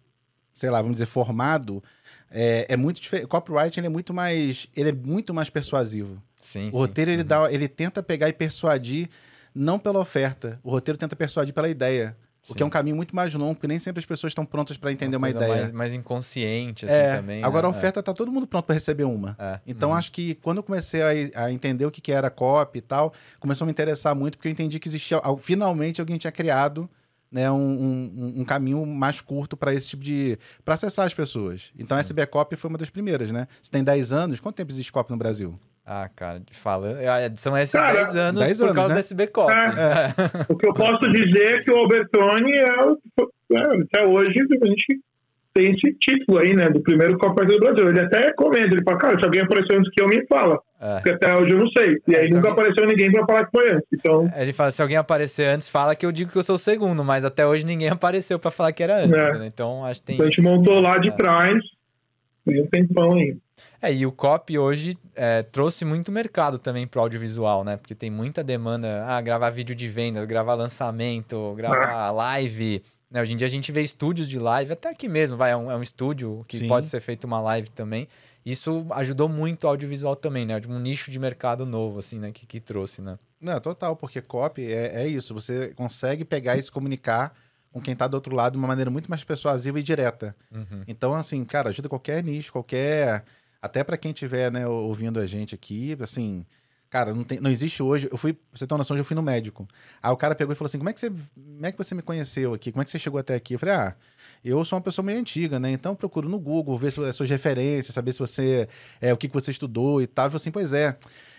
sei lá, vamos dizer, formado, é, é muito diferente. Copyright é muito mais, ele é muito mais persuasivo. Sim, o roteiro ele uhum. dá, ele tenta pegar e persuadir não pela oferta. O roteiro tenta persuadir pela ideia. O que é um caminho muito mais longo, porque nem sempre as pessoas estão prontas para entender uma, uma ideia. Mais, mais inconsciente, assim, é, também. Agora né? a oferta é. tá todo mundo pronto para receber uma. É. Então uhum. acho que quando eu comecei a, a, entender o que, que era copy e tal, começou a me interessar muito, porque eu entendi que existia. Finalmente alguém tinha criado né, um, um, um caminho mais curto para esse tipo de. para acessar as pessoas. Então Sim. a SB Copy foi uma das primeiras, né? Se tem 10 anos, quanto tempo existe copy no Brasil? Ah, cara, falando. São esses 10 anos 10 por anos, causa né? do SB Cop. É. É. O que eu posso dizer é que o Albertoni é, é, até hoje a gente tem esse título aí, né? Do primeiro Copa do Brasil. Ele até comenta, ele fala, cara, se alguém apareceu antes que eu, me fala. É. Porque até hoje eu não sei. E aí nunca alguém... apareceu ninguém pra falar que foi antes. Então... Ele fala, se alguém aparecer antes, fala que eu digo que eu sou o segundo, mas até hoje ninguém apareceu pra falar que era antes. É. Né? Então acho que tem. Então a gente montou lá de é. trás, tem um tempão aí. É, e o COP hoje é, trouxe muito mercado também para o audiovisual, né? Porque tem muita demanda, ah, gravar vídeo de venda, gravar lançamento, gravar live. Né? Hoje em dia a gente vê estúdios de live, até aqui mesmo, vai, é um, é um estúdio que Sim. pode ser feito uma live também. Isso ajudou muito o audiovisual também, né? Um nicho de mercado novo, assim, né? Que, que trouxe, né? Não, total, porque copy é, é isso. Você consegue pegar e se comunicar com quem tá do outro lado de uma maneira muito mais persuasiva e direta. Uhum. Então, assim, cara, ajuda qualquer nicho, qualquer. Até para quem estiver, né, ouvindo a gente aqui, assim. Cara, não, tem, não existe hoje. Eu fui, pra você ter uma noção, eu fui no médico. Aí o cara pegou e falou assim: como é, que você, como é que você me conheceu aqui? Como é que você chegou até aqui? Eu falei: ah, eu sou uma pessoa meio antiga, né? Então eu procuro no Google, ver as suas referências, saber se você. É, o que, que você estudou e tal. Eu falei assim: pois é.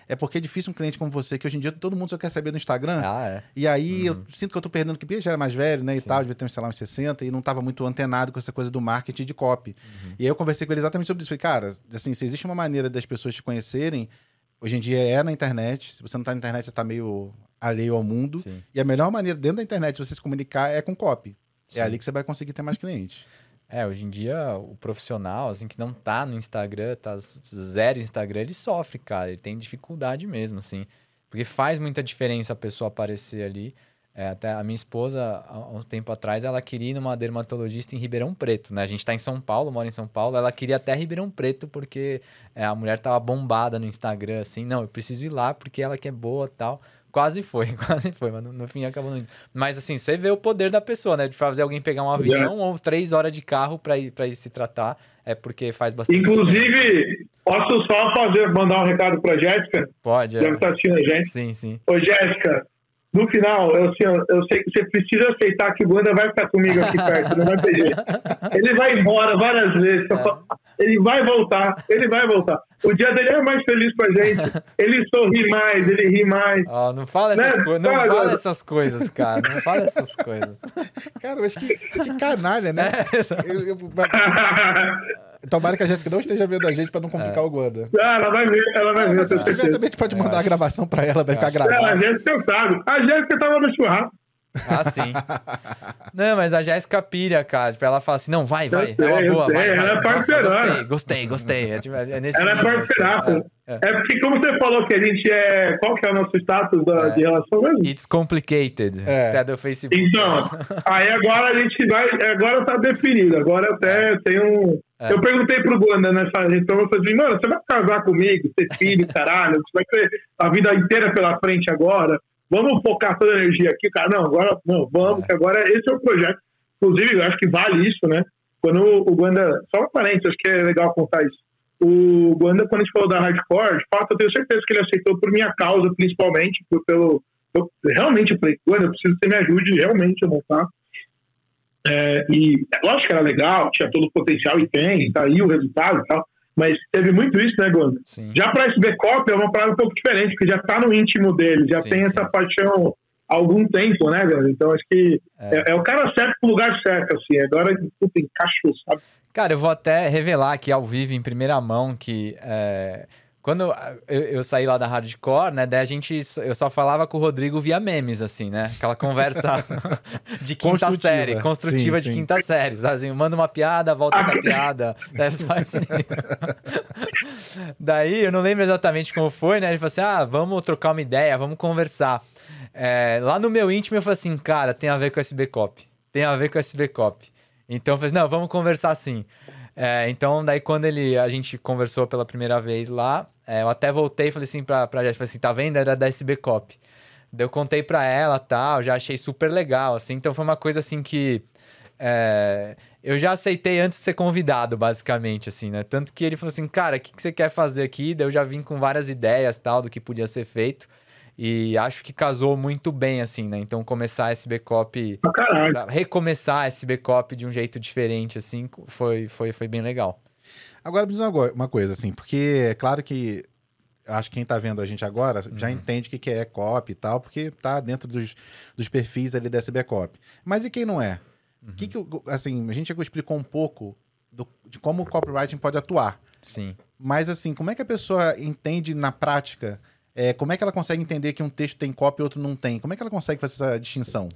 É porque é difícil um cliente como você, que hoje em dia todo mundo só quer saber no Instagram. Ah, é. E aí uhum. eu sinto que eu tô perdendo, que já era mais velho, né? Sim. E tal, devia ter, sei lá, uns 60, e não tava muito antenado com essa coisa do marketing de copy. Uhum. E aí eu conversei com ele exatamente sobre isso. Falei, cara, assim, se existe uma maneira das pessoas te conhecerem, hoje em dia é na internet. Se você não tá na internet, você tá meio alheio ao mundo. Sim. E a melhor maneira dentro da internet de você se comunicar é com copy. É Sim. É ali que você vai conseguir ter mais clientes. É, hoje em dia o profissional, assim, que não tá no Instagram, tá zero Instagram, ele sofre, cara. Ele tem dificuldade mesmo, assim. Porque faz muita diferença a pessoa aparecer ali. É, até a minha esposa, há um tempo atrás, ela queria ir numa dermatologista em Ribeirão Preto, né? A gente tá em São Paulo, mora em São Paulo, ela queria até Ribeirão Preto porque é, a mulher tava bombada no Instagram, assim. Não, eu preciso ir lá porque ela que é boa tal. Quase foi, [laughs] quase foi, mas no, no, fim acabou não indo. Mas assim, você vê o poder da pessoa, né? De fazer alguém pegar um avião é. ou três horas de carro para ir, pra ir se tratar, é porque faz bastante Inclusive, posso só fazer, mandar um recado pra Jéssica? Pode, é. Deve estar assistindo a gente. Sim, sim. Ô, Jéssica, no final, eu, assim, eu sei que você precisa aceitar que o Wanda vai ficar comigo aqui perto, não vai jeito. [laughs] Ele vai embora várias vezes. É. Ele vai voltar, ele vai voltar. O dia dele é mais feliz com a gente. Ele sorri mais, ele ri mais. Oh, não fala essas né? coisas, não fala, fala essas coisas, cara. Não fala essas coisas. Cara, mas que, que canalha, né? É, eu, eu, [laughs] Tomara que a Jéssica não esteja vendo a gente pra não complicar é. o Guanda. Ah, ela vai ver, ela vai é, ver. Se tiver também, a gente pode mandar a gravação pra ela, vai ficar gravada. É, a Jéssica sabe. A Jéssica tava no churrasco. Ah, sim. [laughs] não, mas a Jéssica pilha, cara. Tipo, ela fala assim: não, vai, vai. Sei, é uma boa, vai, vai. Ela é parceirana. Gostei, gostei, gostei. É, tipo, é nesse ela é parceiraça. Assim. É, é. porque, como você falou que a gente é. Qual que é o nosso status da, é. de relação mesmo? It's complicated. É. Até do Facebook. Então, [laughs] aí agora a gente vai. Agora tá definido. Agora até tem um. É. Eu perguntei pro Guanda nessa então eu falei assim, mano, você vai casar comigo, ter filho, [laughs] caralho, você vai ter a vida inteira pela frente agora vamos focar toda a energia aqui, cara. Não, agora não, vamos, é. que agora esse é o projeto. Inclusive, eu acho que vale isso, né? Quando o Guanda. Só um parênteses, acho que é legal contar isso. O Guanda, quando a gente falou da hardcore, de fato, eu tenho certeza que ele aceitou por minha causa, principalmente, por, pelo. Eu, realmente, eu falei, Guanda, eu preciso que você me ajude realmente a montar. É, e lógico que era legal, tinha todo o potencial e tem, tá aí o resultado e tal. Mas teve muito isso, né, Gonda? Já para SB Cop é uma parada um pouco diferente, porque já está no íntimo dele, já sim, tem sim. essa paixão há algum tempo, né, Gonda? Então acho que é. É, é o cara certo pro lugar certo, assim. Agora, puta, encaixou, sabe? Cara, eu vou até revelar aqui ao vivo, em primeira mão, que é, quando eu, eu, saí lá da Hardcore, né? Daí a gente. Eu só falava com o Rodrigo via memes, assim, né? Aquela conversa [laughs] de quinta série, construtiva sim, de sim. quinta série. Sabe? Assim, manda uma piada, volta outra piada. [laughs] [laughs] Daí eu não lembro exatamente como foi, né? Ele falou assim: ah, vamos trocar uma ideia, vamos conversar. É, lá no meu íntimo eu falei assim, cara, tem a ver com SB Cop. Tem a ver com SB Cop. Então eu falei, assim, não, vamos conversar assim. É, então, daí quando ele, a gente conversou pela primeira vez lá, é, eu até voltei e falei assim pra, pra falei assim, tá vendo? Era da SB Cop. Daí eu contei pra ela tal, já achei super legal, assim. Então foi uma coisa assim que... É, eu já aceitei antes de ser convidado, basicamente, assim, né? Tanto que ele falou assim, cara, o que, que você quer fazer aqui? Daí eu já vim com várias ideias, tal, do que podia ser feito. E acho que casou muito bem, assim, né? Então começar a SB Cop. recomeçar a SB Cop de um jeito diferente, assim, foi, foi, foi bem legal. Agora, me diz uma coisa, assim, porque é claro que acho que quem está vendo a gente agora uhum. já entende o que é cop e tal, porque tá dentro dos, dos perfis ali da SB Cop. Mas e quem não é? Uhum. Que que, assim, a gente já explicou um pouco do, de como o copywriting pode atuar. Sim. Mas, assim, como é que a pessoa entende na prática é, como é que ela consegue entender que um texto tem cópia e outro não tem? Como é que ela consegue fazer essa distinção?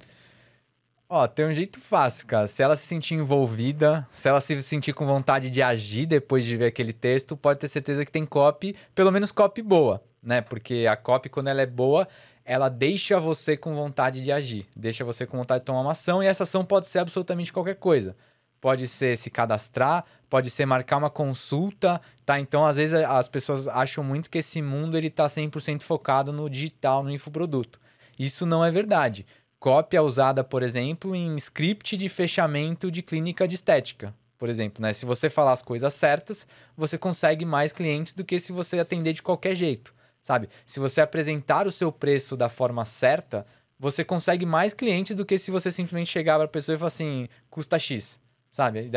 Ó, tem um jeito fácil, cara. Se ela se sentir envolvida, se ela se sentir com vontade de agir depois de ver aquele texto, pode ter certeza que tem copy, pelo menos copy boa, né? Porque a copy, quando ela é boa, ela deixa você com vontade de agir, deixa você com vontade de tomar uma ação, e essa ação pode ser absolutamente qualquer coisa pode ser se cadastrar, pode ser marcar uma consulta, tá? Então, às vezes, as pessoas acham muito que esse mundo ele tá 100% focado no digital, no infoproduto. Isso não é verdade. copy é usada, por exemplo, em script de fechamento de clínica de estética. Por exemplo, né? Se você falar as coisas certas, você consegue mais clientes do que se você atender de qualquer jeito, sabe? Se você apresentar o seu preço da forma certa, você consegue mais clientes do que se você simplesmente chegar para a pessoa e falar assim, custa X, sabe?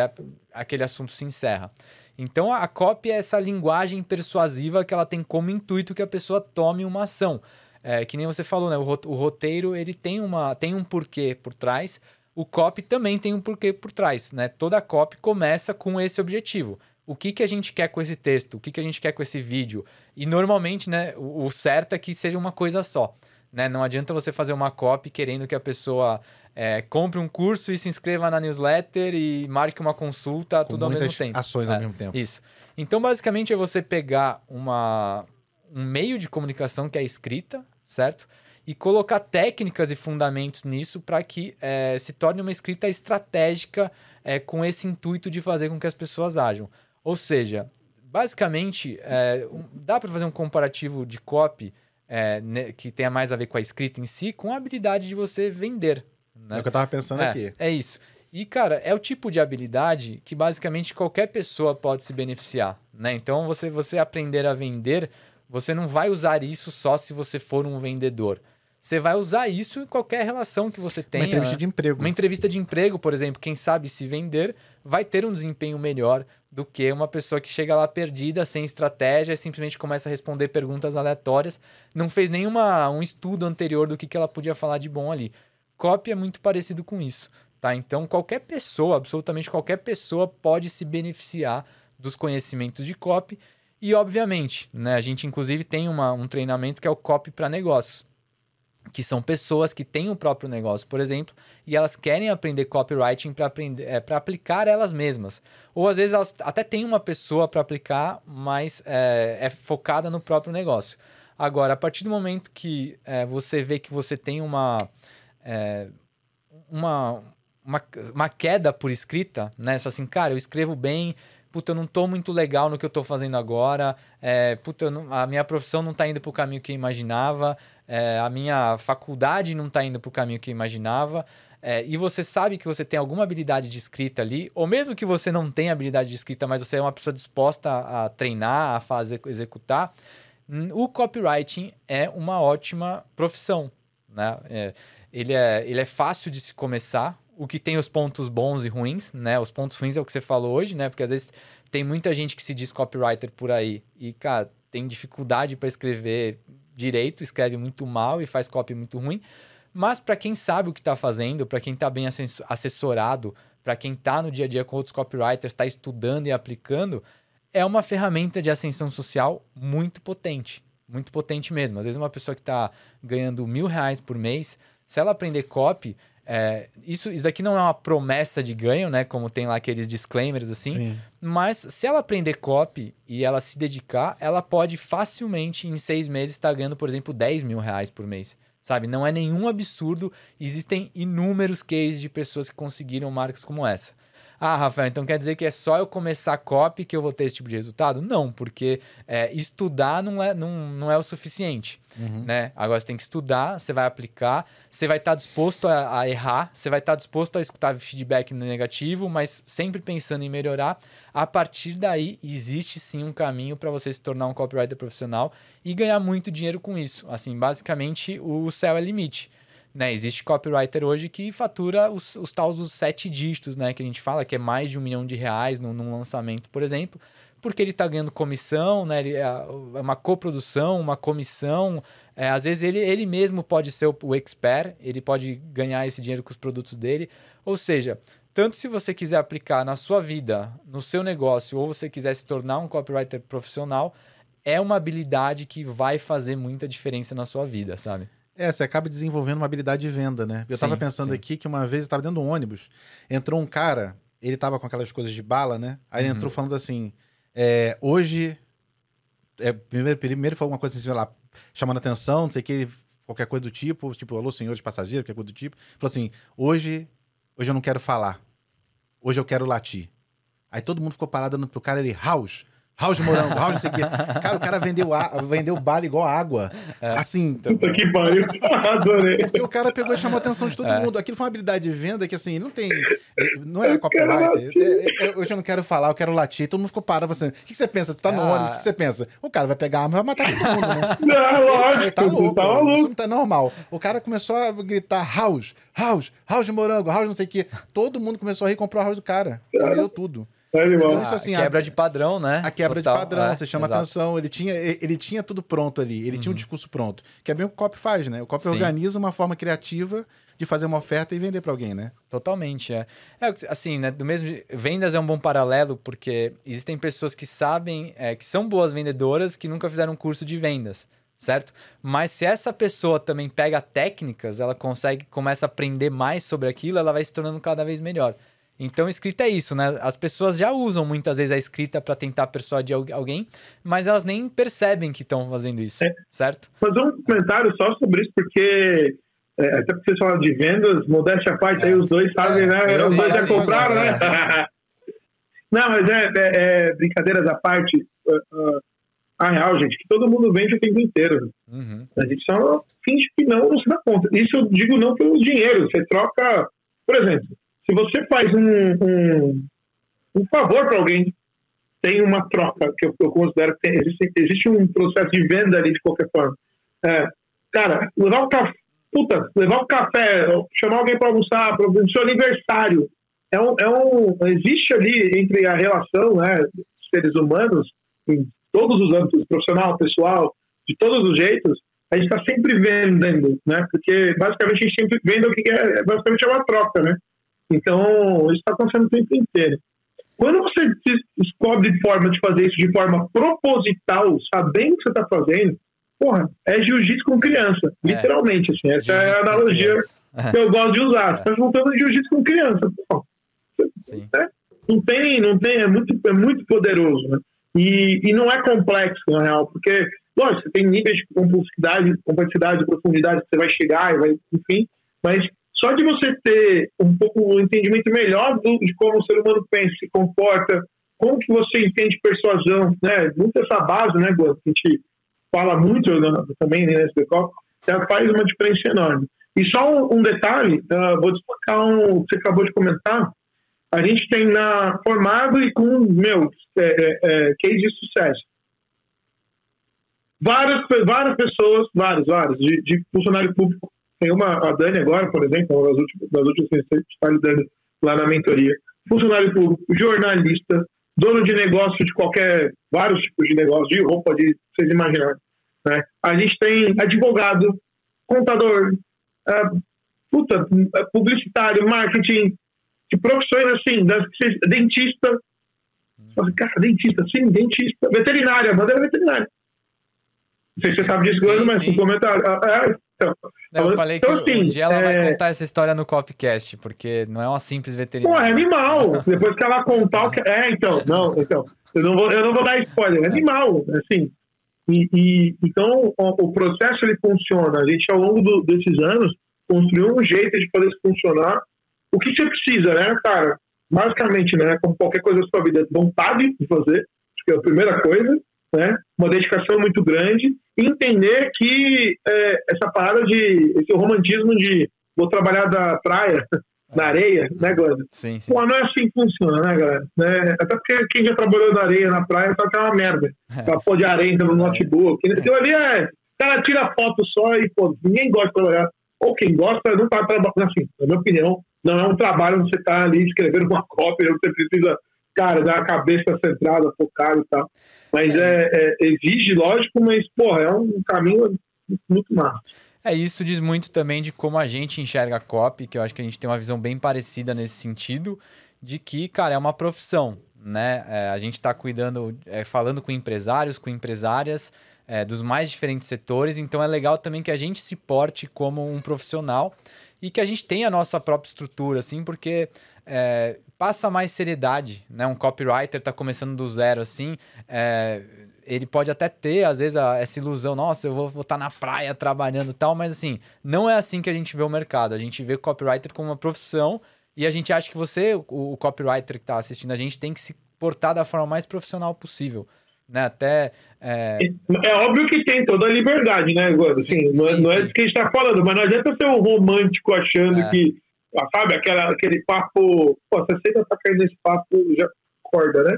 Aquele assunto se encerra. Então a copy é essa linguagem persuasiva que ela tem como intuito que a pessoa tome uma ação. É, que nem você falou, né? O roteiro ele tem, uma, tem um porquê por trás. O copy também tem um porquê por trás, né? Toda copy começa com esse objetivo. O que, que a gente quer com esse texto? O que, que a gente quer com esse vídeo? E normalmente, né? O, o certo é que seja uma coisa só. Né? Não adianta você fazer uma copy querendo que a pessoa é, compre um curso e se inscreva na newsletter e marque uma consulta, Com tudo ao mesmo tempo. ações é, ao mesmo tempo. Isso. Então, basicamente, é você pegar uma, um meio de comunicação que é escrita, certo? E colocar técnicas e fundamentos nisso para que é, se torne uma escrita estratégica é, com esse intuito de fazer com que as pessoas ajam. Ou seja, basicamente, é, dá para fazer um comparativo de copy é, que tenha mais a ver com a escrita em si, com a habilidade de você vender. Né? É o que eu tava pensando é, aqui. É isso. E, cara, é o tipo de habilidade que basicamente qualquer pessoa pode se beneficiar, né? Então, você, você aprender a vender, você não vai usar isso só se você for um vendedor. Você vai usar isso em qualquer relação que você tenha. Uma entrevista né? de emprego. Uma entrevista de emprego, por exemplo, quem sabe se vender vai ter um desempenho melhor do que uma pessoa que chega lá perdida, sem estratégia, e simplesmente começa a responder perguntas aleatórias, não fez nenhuma um estudo anterior do que, que ela podia falar de bom ali. Copy é muito parecido com isso, tá? Então qualquer pessoa, absolutamente qualquer pessoa pode se beneficiar dos conhecimentos de copy e obviamente, né, a gente inclusive tem uma, um treinamento que é o copy para negócios que são pessoas que têm o próprio negócio, por exemplo, e elas querem aprender copywriting para aprender, é, para aplicar elas mesmas. Ou às vezes elas até têm uma pessoa para aplicar, mas é, é, focada no próprio negócio. Agora, a partir do momento que é, você vê que você tem uma, é, uma, uma, uma queda por escrita, né? Só assim, cara, eu escrevo bem, puta, eu não tô muito legal no que eu tô fazendo agora, é, puta, não, a minha profissão não tá indo pro caminho que eu imaginava, é, a minha faculdade não está indo para o caminho que eu imaginava. É, e você sabe que você tem alguma habilidade de escrita ali, ou mesmo que você não tenha habilidade de escrita, mas você é uma pessoa disposta a treinar, a fazer, executar, o copywriting é uma ótima profissão. Né? É, ele, é, ele é fácil de se começar, o que tem os pontos bons e ruins, né? Os pontos ruins é o que você falou hoje, né? Porque às vezes tem muita gente que se diz copywriter por aí e, cara, tem dificuldade para escrever direito, escreve muito mal e faz copy muito ruim. Mas para quem sabe o que está fazendo, para quem está bem assessorado, para quem está no dia a dia com outros copywriters, está estudando e aplicando, é uma ferramenta de ascensão social muito potente. Muito potente mesmo. Às vezes uma pessoa que está ganhando mil reais por mês, se ela aprender copy, é, isso, isso daqui não é uma promessa de ganho, né? Como tem lá aqueles disclaimers assim. Sim. Mas se ela aprender copy e ela se dedicar, ela pode facilmente, em seis meses, estar tá ganhando, por exemplo, 10 mil reais por mês. Sabe? Não é nenhum absurdo. Existem inúmeros cases de pessoas que conseguiram marcas como essa. Ah, Rafael, então quer dizer que é só eu começar copy que eu vou ter esse tipo de resultado? Não, porque é, estudar não é, não, não é o suficiente. Uhum. Né? Agora você tem que estudar, você vai aplicar, você vai estar disposto a, a errar, você vai estar disposto a escutar feedback negativo, mas sempre pensando em melhorar. A partir daí, existe sim um caminho para você se tornar um copywriter profissional e ganhar muito dinheiro com isso. Assim, basicamente, o céu é limite. Né, existe copywriter hoje que fatura os, os tais dos sete dígitos, né? Que a gente fala que é mais de um milhão de reais num, num lançamento, por exemplo, porque ele está ganhando comissão, né? Ele, é, uma coprodução, uma comissão. É, às vezes ele, ele mesmo pode ser o, o expert, ele pode ganhar esse dinheiro com os produtos dele. Ou seja, tanto se você quiser aplicar na sua vida, no seu negócio, ou você quiser se tornar um copywriter profissional, é uma habilidade que vai fazer muita diferença na sua vida, sabe? É, você acaba desenvolvendo uma habilidade de venda, né? Eu sim, tava pensando sim. aqui que uma vez eu tava dentro de um ônibus, entrou um cara, ele tava com aquelas coisas de bala, né? Aí ele uhum. entrou falando assim: é, hoje. É, primeiro, primeiro foi alguma coisa assim, sei lá, chamando atenção, não sei o que, qualquer coisa do tipo, tipo, alô, senhores passageiros, qualquer coisa do tipo. Falou assim: hoje, hoje eu não quero falar. Hoje eu quero latir. Aí todo mundo ficou parado pro cara, ele, House, house de morango, house não sei o quê. Cara, o cara vendeu, a, vendeu bala igual água. É. Assim. Puta que pariu. [laughs] Adorei. E o cara pegou e chamou a atenção de todo é. mundo. Aquilo foi uma habilidade de venda que, assim, não tem. Não é copyright. É, é, hoje eu não quero falar, eu quero latir. Todo mundo ficou parado. Você, o que você pensa? Você tá no ah. ônibus, o que você pensa? O cara vai pegar a arma e vai matar todo mundo, né? [laughs] Não, lógico. Ele tá louco. Tá louco. Isso não tá normal. O cara começou a gritar house, house, house de morango, house não sei o quê. Todo mundo começou a rir e comprou a house do cara. Vendeu tudo. Então, isso, assim, a quebra a, de padrão, né? A quebra Total, de padrão, é, você chama exato. atenção. Ele tinha, ele tinha tudo pronto ali, ele uhum. tinha um discurso pronto. Que é bem o que o copy faz, né? O copy Sim. organiza uma forma criativa de fazer uma oferta e vender para alguém, né? Totalmente, é. É assim, né? Do mesmo vendas é um bom paralelo porque existem pessoas que sabem, é, que são boas vendedoras que nunca fizeram um curso de vendas certo? Mas se essa pessoa também pega técnicas, ela consegue, começa a aprender mais sobre aquilo, ela vai se tornando cada vez melhor. Então, escrita é isso, né? As pessoas já usam muitas vezes a escrita para tentar persuadir alguém, mas elas nem percebem que estão fazendo isso, é. certo? Fazer um comentário só sobre isso, porque é, até porque vocês falam de vendas, modéstia à parte, é. aí os dois sabem, é. né? Os dois já compraram, né? [laughs] Não, mas é, é, é, brincadeiras à parte. Uh, uh, a real, gente, que todo mundo vende o tempo inteiro. Uhum. A gente só finge que não, não se dá conta. Isso eu digo não pelo dinheiro. Você troca, por exemplo, se você faz um, um, um favor para alguém, tem uma troca que eu, eu considero que tem, existe, existe, um processo de venda ali de qualquer forma. É, cara, levar um café, puta, levar um café, chamar alguém para almoçar, para o seu aniversário, é um, é um, existe ali entre a relação, né, dos seres humanos, em todos os âmbitos, profissional, pessoal, de todos os jeitos, a gente está sempre vendendo, né? Porque basicamente a gente sempre vende o que é, basicamente é uma troca, né? Então, isso está acontecendo o tempo inteiro. Quando você descobre forma de fazer isso de forma proposital, sabendo o que você está fazendo, porra, é jiu-jitsu com criança, é. literalmente, assim. Essa é a analogia que eu gosto de usar. Você está juntando jiu-jitsu com criança. Pô, né? Não tem, não tem, é muito, é muito poderoso, né? E, e não é complexo, na real, porque, lógico, você tem níveis de complexidade, complexidade, profundidade que você vai chegar, e vai, enfim, mas só de você ter um pouco um entendimento melhor do, de como o ser humano pensa, se comporta, como que você entende persuasão, né? Muito essa base, né, Gua, que a gente fala muito né, também né, nesse decor, faz uma diferença enorme. E só um, um detalhe, uh, vou destacar um que você acabou de comentar, a gente tem na formado e com, meu, é, é, é, case de sucesso. Várias, várias pessoas, vários, vários, de, de funcionário público tem uma, a Dani agora, por exemplo, uma das últimas, das últimas que a gente está lidando lá na mentoria. Funcionário público, jornalista, dono de negócio de qualquer, vários tipos de negócio, de roupa, de vocês imaginarem. Né? A gente tem advogado, contador, uh, puta, publicitário, marketing, de profissões assim, das, dentista. Hum. Cara, dentista, sim, dentista. Veterinária, bandeira veterinária. Não sei se você sabe disso, sim, mas sim. comentário. Ah, é, então, eu falei então, que assim, um dia ela é... vai contar essa história no Copcast, porque não é uma simples veterinária. Pô, é animal. [laughs] Depois que ela contar o que. É, então, não, então. Eu não vou, eu não vou dar spoiler. É animal, assim. E, e então, o, o, processo ele funciona. A gente, ao longo do, desses anos, construiu um jeito de fazer isso funcionar. O que você precisa, né, cara? Basicamente, né, como qualquer coisa da sua vida, vontade de fazer, que é a primeira coisa, né? Uma dedicação muito grande entender que é, essa parada de esse romantismo de vou trabalhar da praia [laughs] na areia, né, Glória? Sim, sim. Pô, não é assim que funciona, né, galera? Né? Até porque quem já trabalhou na areia, na praia, sabe que é uma merda. É. Pra pôr de areia no notebook. Aquilo ali é. O cara tira foto só e, pô, ninguém gosta de trabalhar. Ou quem gosta não tá trabalhando. Assim, na minha opinião, não é um trabalho onde você tá ali escrevendo uma [laughs] cópia, você precisa cara, dá a cabeça centrada, focada e tal. Mas é. É, exige, lógico, mas, porra, é um caminho muito massa. É, isso diz muito também de como a gente enxerga a COP, que eu acho que a gente tem uma visão bem parecida nesse sentido, de que, cara, é uma profissão, né? É, a gente está cuidando, é, falando com empresários, com empresárias, é, dos mais diferentes setores, então é legal também que a gente se porte como um profissional e que a gente tenha a nossa própria estrutura, assim, porque é, passa mais seriedade, né? Um copywriter está começando do zero, assim, é, ele pode até ter, às vezes, a, essa ilusão, nossa, eu vou estar tá na praia trabalhando e tal, mas assim, não é assim que a gente vê o mercado. A gente vê o copywriter como uma profissão e a gente acha que você, o, o copywriter que está assistindo a gente, tem que se portar da forma mais profissional possível. Né? Até. É... é óbvio que tem toda a liberdade, né, Gordo? Assim, não, é, sim, não é isso que a gente está falando, mas não adianta ser um romântico achando é. que. Ah, sabe, aquela, aquele papo. Pô, você sempre tá caindo nesse papo, já acorda, né?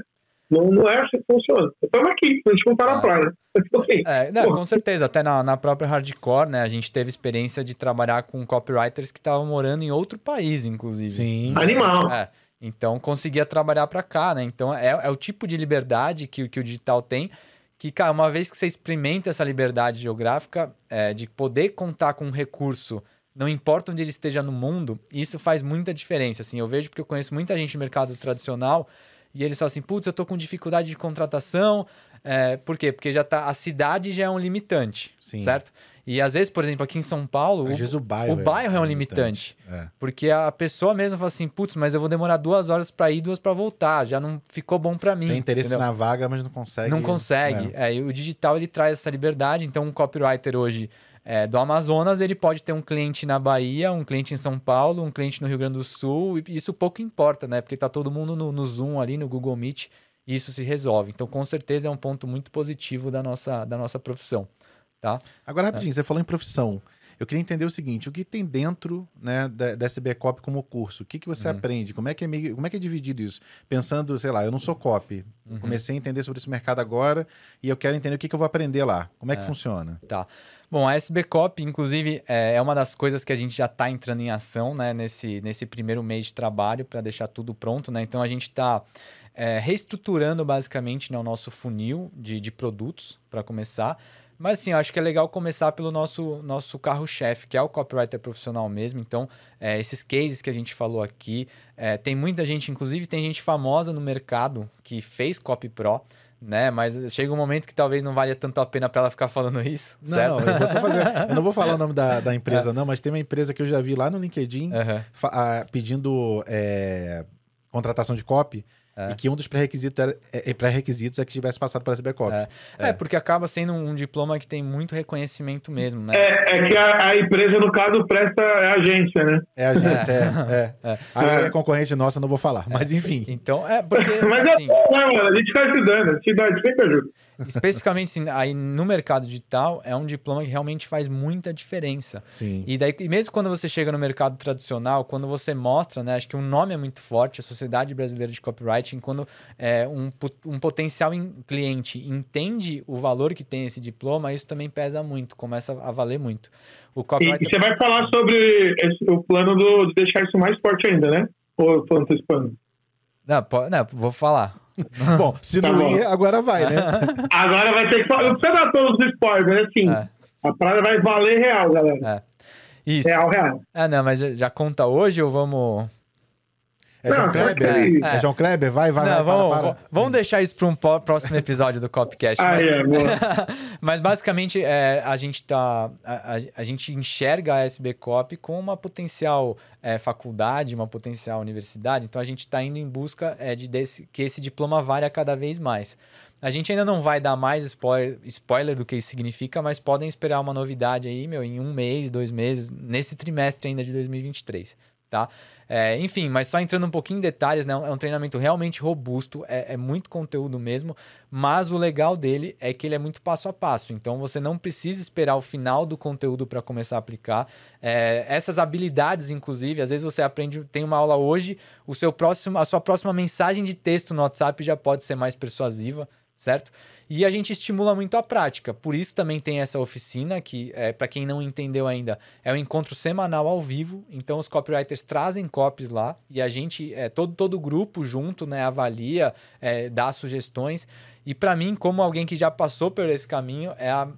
Não, não é assim que funciona. Estamos aqui, a gente não tá na praia. [laughs] É, não, com certeza. Até na, na própria Hardcore, né? A gente teve experiência de trabalhar com copywriters que estavam morando em outro país, inclusive. Sim. Animal. É. Então, conseguia trabalhar para cá, né? Então, é, é o tipo de liberdade que, que o digital tem que, cara, uma vez que você experimenta essa liberdade geográfica, é, de poder contar com um recurso, não importa onde ele esteja no mundo, isso faz muita diferença. Assim, eu vejo porque eu conheço muita gente no mercado tradicional e eles falam assim, putz, eu tô com dificuldade de contratação. É, por quê? Porque já tá, a cidade já é um limitante, Sim. certo? E às vezes, por exemplo, aqui em São Paulo, às o, vezes o bairro, o é bairro é, é um limitante. é. Porque a pessoa mesma fala assim, putz, mas eu vou demorar duas horas para ir, duas para voltar. Já não ficou bom para mim. Tem interesse entendeu? na vaga, mas não consegue. Não consegue. É. é. o digital ele traz essa liberdade. Então, um copywriter hoje é, do Amazonas, ele pode ter um cliente na Bahia, um cliente em São Paulo, um cliente no Rio Grande do Sul, e isso pouco importa, né? Porque tá todo mundo no, no Zoom ali, no Google Meet, isso se resolve. Então, com certeza, é um ponto muito positivo da nossa, da nossa profissão, tá? Agora, rapidinho, é. você falou em profissão. Eu queria entender o seguinte: o que tem dentro né, da, da SB Cop como curso? O que, que você uhum. aprende? Como é, que é meio, como é que é dividido isso? Pensando, sei lá, eu não sou copy. Uhum. Comecei a entender sobre esse mercado agora e eu quero entender o que, que eu vou aprender lá. Como é, é. que funciona? Tá. Bom, a SB Cop, inclusive, é, é uma das coisas que a gente já está entrando em ação né, nesse, nesse primeiro mês de trabalho para deixar tudo pronto. Né? Então a gente está é, reestruturando basicamente né, o nosso funil de, de produtos para começar. Mas assim, eu acho que é legal começar pelo nosso, nosso carro-chefe, que é o copywriter profissional mesmo. Então, é, esses cases que a gente falou aqui, é, tem muita gente, inclusive tem gente famosa no mercado que fez Copy Pro, né? Mas chega um momento que talvez não valha tanto a pena para ela ficar falando [laughs] isso. Não, certo? não eu, vou fazer, [laughs] eu não vou falar o nome da, da empresa, é. não, mas tem uma empresa que eu já vi lá no LinkedIn uhum. a, pedindo é, contratação de copy. É. E que um dos pré-requisitos, era, é, é, pré-requisitos é que tivesse passado pela CBCOP. É. é. é. porque acaba sendo um diploma que tem muito reconhecimento mesmo, né? É, é que a, a, empresa, no caso, presta a agência, né? É a agência, é. [laughs] é. Aí é concorrente nossa, não vou falar. Mas enfim. Então, é porque. [laughs] Mas assim, não, a gente vai estudando, a gente sempre ajuda. Especificamente assim, aí no mercado digital, é um diploma que realmente faz muita diferença. Sim. E daí, mesmo quando você chega no mercado tradicional, quando você mostra, né? Acho que o nome é muito forte, a Sociedade Brasileira de Copywriting, quando é, um, um potencial cliente entende o valor que tem esse diploma, isso também pesa muito, começa a valer muito. O copywriter... E, você vai falar sobre esse, o plano do, de deixar isso mais forte ainda, né? Ou eu tô antecipando? Não, não, vou falar. [laughs] Bom, se tá não bom. ir, agora vai, né? [laughs] agora vai ter que falar. Não precisa dar todos os spoilers, assim. É. A praia vai valer real, galera. É. Isso. Real, real. Ah, não, mas já conta hoje ou vamos. É João Kleber? É. é. João Kleber? Vai, vai, não, vai, vamos, para, para. Vamos deixar isso para um próximo episódio do Copcast. ah, mas, é, [laughs] mas basicamente é, a gente tá. A, a, gente enxerga a SB Cop como uma potencial é, faculdade, uma potencial universidade. Então a gente está indo em busca é, de desse, que esse diploma valha cada vez mais. A gente ainda não vai dar mais spoiler, spoiler do que isso significa, mas podem esperar uma novidade aí, meu, em um mês, dois meses, nesse trimestre ainda de 2023, tá? É, enfim, mas só entrando um pouquinho em detalhes, né? É um treinamento realmente robusto, é, é, muito conteúdo mesmo, mas o legal dele é que ele é muito passo a passo. Então você não precisa esperar o final do conteúdo para começar a aplicar. É, essas habilidades, inclusive, às vezes você aprende, tem uma aula hoje, o seu próximo, a sua próxima mensagem de texto no WhatsApp já pode ser mais persuasiva, certo? E a gente estimula muito a prática. Por isso também tem essa oficina, que, é, para quem não entendeu ainda, é um encontro semanal ao vivo. Então os copywriters trazem copies lá e a gente, é, todo, todo o grupo junto, né, avalia, é, dá sugestões. E para mim, como alguém que já passou por esse caminho, é a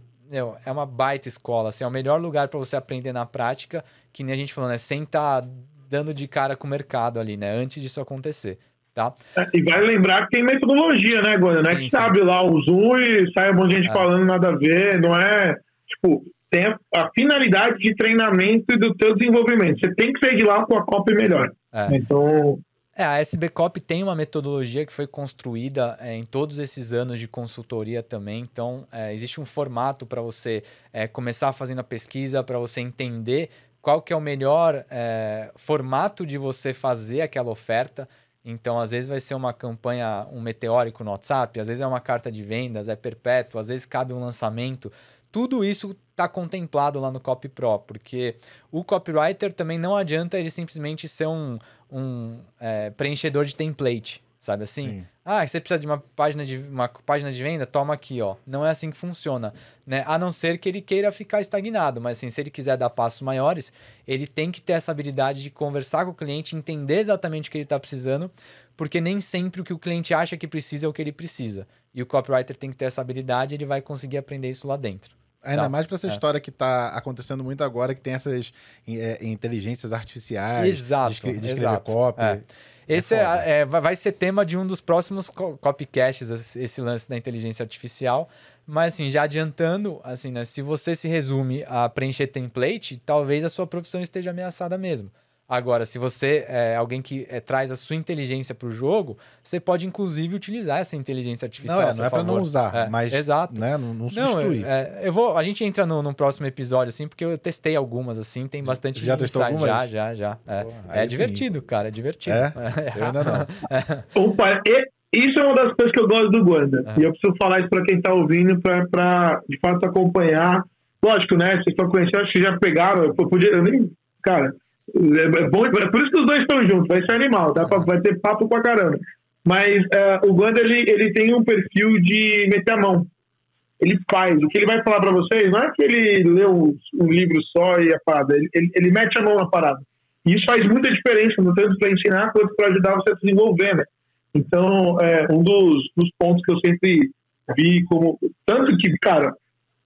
é uma baita escola, assim, é o melhor lugar para você aprender na prática, que nem a gente falou, né? Sem estar tá dando de cara com o mercado ali, né? Antes disso acontecer. Tá? É, e vai lembrar que tem metodologia, né, Gordon? Não é que sabe lá o Zoom e sai um monte de gente é. falando nada a ver, não é. Tipo, tem a, a, finalidade de treinamento e do teu desenvolvimento. Você tem que sair de lá com a copy melhor. É. Então. É, a SB Cop tem uma metodologia que foi construída é, em todos esses anos de consultoria também. Então, é, existe um formato para você é, começar fazendo a pesquisa, para você entender qual que é o melhor é, formato de você fazer aquela oferta. Então, às vezes vai ser uma campanha, um meteórico no WhatsApp, às vezes é uma carta de vendas, é perpétuo, às vezes cabe um lançamento. Tudo isso está contemplado lá no Copy Pro, porque o copywriter também não adianta ele simplesmente ser um, um é, preenchedor de template, sabe assim? Sim. Ah, você precisa de uma página de uma página de venda? Toma aqui, ó. Não é assim que funciona, né? A não ser que ele queira ficar estagnado, mas assim, se ele quiser dar passos maiores, ele tem que ter essa habilidade de conversar com o cliente, entender exatamente o que ele está precisando, porque nem sempre o que o cliente acha que precisa é o que ele precisa. E o copywriter tem que ter essa habilidade, ele vai conseguir aprender isso lá dentro. Ainda tá. mais para essa é. história que está acontecendo muito agora, que tem essas é, inteligências artificiais exato, de, de escrever copy. É. É esse é, é, vai ser tema de um dos próximos copycasts, esse lance da inteligência artificial. Mas, assim, já adiantando, assim, né, se você se resume a preencher template, talvez a sua profissão esteja ameaçada mesmo. Agora, se você é alguém que é, traz a sua inteligência para o jogo, você pode inclusive utilizar essa inteligência artificial. Não, é, não é para não usar, é, mas exato. Né, não, não substituir. Não, é, eu vou, a gente entra no, no, próximo episódio assim, porque eu testei algumas assim, tem bastante. Já testou algumas? Já, já, já. É, Pô, é divertido, sim. cara, é divertido. É? [laughs] Eu ainda não. [laughs] Opa, isso é uma das coisas que eu gosto do Guanda. E eu preciso falar isso para quem está ouvindo, para de fato acompanhar. Lógico, né? Vocês estão conhecendo, acho que já pegaram. Eu podia, eu nem, cara, é, é, bom, é por isso que os dois estão juntos, vai ser animal, dá pra, vai ter papo pra caramba. Mas uh, o Ganda ele, ele tem um perfil de meter a mão. Ele faz. O que ele vai falar para vocês não é que ele leu um, livro só e a parada. Ele, ele, ele, mete a mão na parada. E isso faz muita diferença, tanto para ensinar quanto para ajudar você a se desenvolver, né? Então, é, um dos, dos pontos que eu sempre vi como. Tanto que, cara,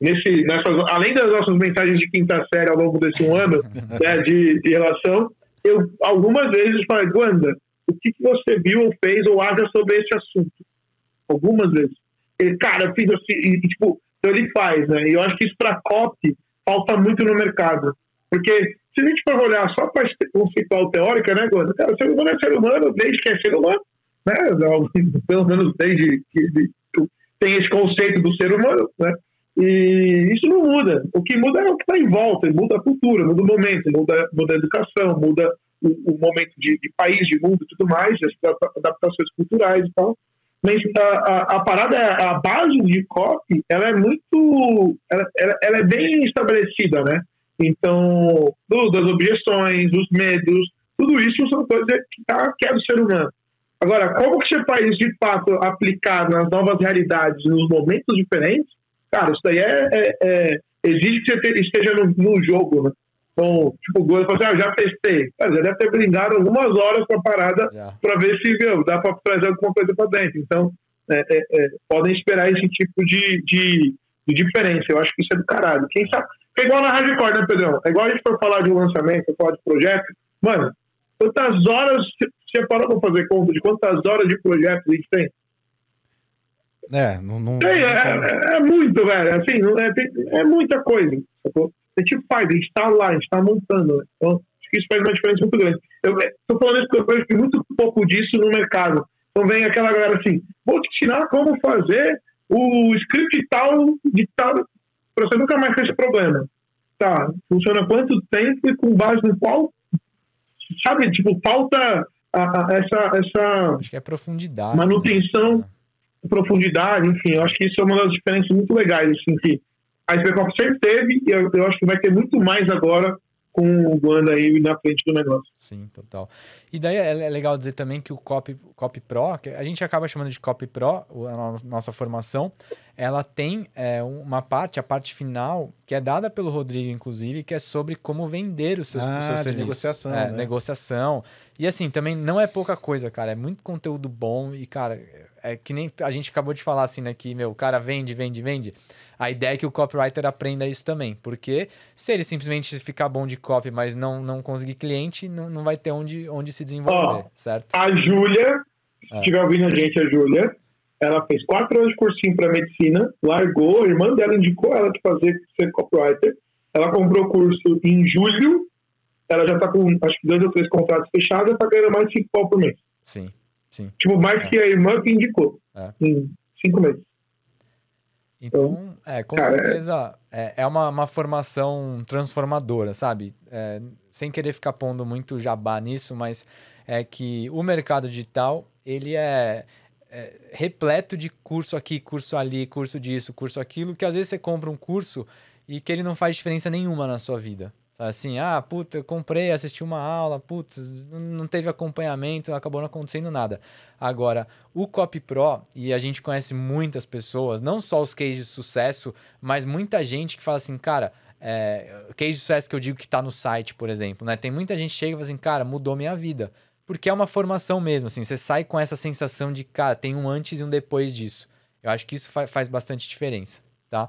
nesse, nessas, além das nossas mensagens de quinta série ao longo desse um ano [laughs] né, de, de relação, eu algumas vezes falei, Wanda, o que, que você viu ou fez ou acha sobre esse assunto? Algumas vezes. Ele, cara, eu fiz assim, e, tipo, então ele faz, né? E eu acho que isso para copy falta muito no mercado. Porque se a gente for olhar só para conceitual teórica, né, Wanda? Cara, o ser humano é ser humano desde que é ser humano, né? [laughs] Pelo menos desde que tem esse conceito do ser humano, né? E isso não muda. O que muda é o que está em volta, muda a cultura, muda o momento, muda, muda a educação, muda o, o momento de, de, país, de mundo e tudo mais, as adaptações culturais e tal. Mas a, a, a parada, a base de copy, ela é muito. Ela, ela, ela é bem estabelecida, né? Então, das objeções, dos medos, tudo isso são coisas que, tá, que é do ser humano. Agora, como que você faz de fato aplicar nas novas realidades, nos momentos diferentes? Cara, isso daí é, é, é exige que você esteja no, no, jogo, né? Então, tipo, o falou assim, ah, já testei. Mas já deve ter brindado algumas horas com a parada para ver se meu, dá para trazer alguma coisa para dentro. Então, é, é, é, podem esperar esse tipo de, de, de, diferença. Eu acho que isso é do caralho. Quem sabe. É igual na hardcore, né, Pedrão? É igual a gente for falar de um lançamento, falar de projeto. Mano, quantas horas você parou para fazer conta de quantas horas de projeto a gente tem? É, não. não, é, é, é, muito, velho. Assim, é, é muita coisa. Sacou? A gente faz, a gente tá lá, a gente tá montando. Né? Então, acho que isso faz uma diferença muito grande. Eu tô falando isso porque eu vejo muito pouco disso no mercado. Então vem aquela galera assim, vou te ensinar como fazer o script tal de tal, pra você nunca mais ter esse problema. Tá, funciona quanto tempo e com base no qual, sabe, tipo, falta a, a, essa, essa... Acho que é profundidade. Manutenção. Né? Profundidade, enfim, eu acho que isso é uma das diferenças muito legais, assim, que a SBCOP sempre teve e eu, eu, acho que vai ter muito mais agora com o Wanda aí na frente do negócio. Sim, total. E daí é, é legal dizer também que o Copy, Copy Pro, que a gente acaba chamando de Copy Pro, a nossa formação, ela tem é, uma parte, a parte final, que é dada pelo Rodrigo, inclusive, que é sobre como vender os seus, ah, os seus serviços. negociação. É, né? Negociação. E assim, também não é pouca coisa, cara. É muito conteúdo bom e, cara, é que nem a gente acabou de falar assim, né? Que, meu, o cara vende, vende, vende. A ideia é que o copywriter aprenda isso também. Porque se ele simplesmente ficar bom de copy, mas não, não conseguir cliente, não, não vai ter onde, onde se desenvolver, oh, certo? A Júlia, se estiver ouvindo a gente, a Júlia, ela fez quatro anos de cursinho para medicina, largou, a irmã dela indicou ela de fazer ser copywriter. Ela comprou o curso em julho, ela já está com acho que dois ou três contratos fechados, está ganhando mais de 5 pau por mês. Sim. Sim. Tipo, mais é. que a irmã que indicou. É. Em cinco meses. Então, é, com Cara, certeza é, é uma, uma formação transformadora, sabe? É, sem querer ficar pondo muito jabá nisso, mas é que o mercado digital, ele é, é, repleto de curso aqui, curso ali, curso disso, curso aquilo, que às vezes você compra um curso e que ele não faz diferença nenhuma na sua vida. Assim, ah, puta, eu comprei, assisti uma aula, putz, não teve acompanhamento, acabou não acontecendo nada. Agora, o Copy Pro, e a gente conhece muitas pessoas, não só os cases de sucesso, mas muita gente que fala assim, cara, é, case de sucesso que eu digo que está no site, por exemplo, né? Tem muita gente que chega e fala assim, cara, mudou minha vida. Porque é uma formação mesmo, assim, você sai com essa sensação de, cara, tem um antes e um depois disso. Eu acho que isso fa faz bastante diferença, tá?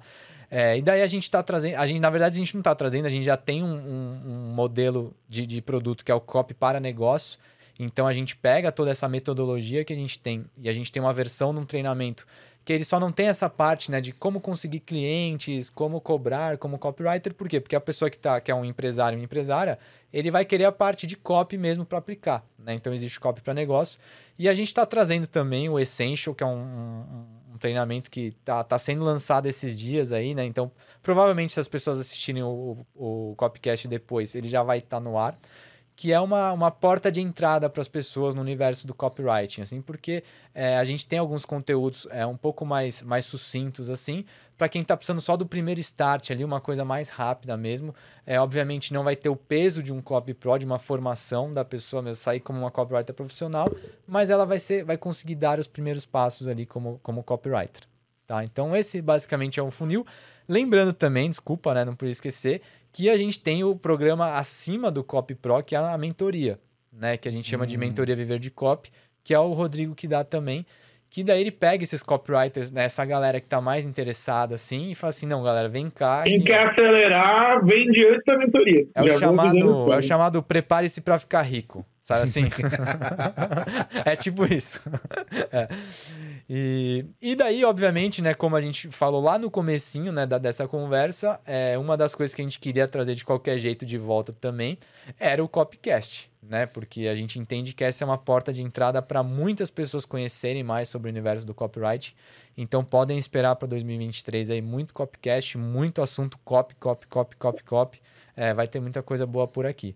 É, e daí a gente está trazendo, a gente, na verdade, a gente não está trazendo, a gente já tem um, um, um modelo de, de, produto que é o copy para negócio. Então a gente pega toda essa metodologia que a gente tem e a gente tem uma versão num treinamento que ele só não tem essa parte né, de como conseguir clientes, como cobrar, como copywriter. Por quê? Porque a pessoa que, tá, que é um empresário, uma empresária, ele vai querer a parte de copy mesmo para aplicar. Né? Então existe copy para negócio. E a gente está trazendo também o Essential, que é um, um, um treinamento que está tá sendo lançado esses dias aí, né? Então, provavelmente, se as pessoas assistirem o, o, o Copcast depois, ele já vai estar tá no ar. Que é uma, uma porta de entrada para as pessoas no universo do copywriting, assim, porque é, a gente tem alguns conteúdos é, um pouco mais, mais sucintos, assim, para quem está precisando só do primeiro start ali, uma coisa mais rápida mesmo. É, obviamente não vai ter o peso de um copy pro, de uma formação da pessoa mesmo sair como uma copywriter profissional, mas ela vai ser, vai conseguir dar os primeiros passos ali como, como copywriter. Tá? Então esse basicamente é um funil. Lembrando também, desculpa, né, não podia esquecer, que a gente tem o programa acima do Copy Pro, que é a mentoria, né, que a gente chama hum. de mentoria Viver de Copy, que é o Rodrigo que dá também. Que daí ele pega esses copywriters, né, essa galera que tá mais interessada, assim, e fala assim, não, galera, vem cá. Quem que... quer acelerar, vem diante da mentoria. É o, chamado, é o chamado prepare-se para ficar rico, sabe assim? [laughs] [laughs] é tipo isso. É. E, e daí, obviamente, né, como a gente falou lá no comecinho, né, da, dessa conversa, é, uma das coisas que a gente queria trazer de qualquer jeito de volta também era o copycast né? Porque a gente entende que essa é uma porta de entrada para muitas pessoas conhecerem mais sobre o universo do copyright. Então podem esperar para 2023 aí muito copycast, muito assunto copy, copy, copy, copy, copy. É, vai ter muita coisa boa por aqui.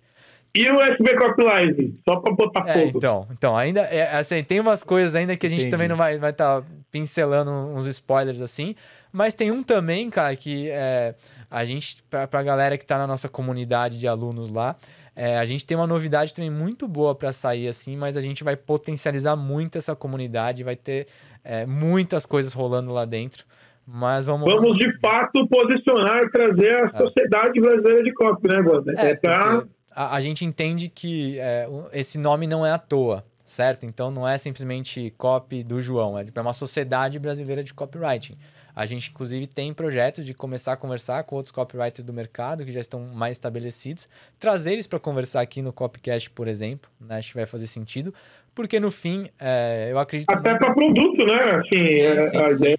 E o SB Copylive, só para botar é, fogo. Então, então ainda é, assim, tem umas coisas ainda que a gente Entendi. também não vai vai estar tá pincelando uns spoilers assim, mas tem um também, cara, que é, a gente para a galera que está na nossa comunidade de alunos lá, é, a gente tem uma novidade também muito boa para sair assim, mas a gente vai potencializar muito essa comunidade, vai ter é, muitas coisas rolando lá dentro. Mas vamos. Vamos de fato posicionar e trazer a é. sociedade brasileira de copy, né? É, é pra... a, a, gente entende que é, esse nome não é à toa, certo? Então não é simplesmente copy do João, é, tipo, é uma sociedade brasileira de copywriting. A gente, inclusive, tem projetos de começar a conversar com outros copywriters do mercado que já estão mais estabelecidos, trazer eles para conversar aqui no Copcast, por exemplo, né? acho que vai fazer sentido, porque no fim, é, eu acredito. Até para produto, né? Assim, sim, é, sim, a sim.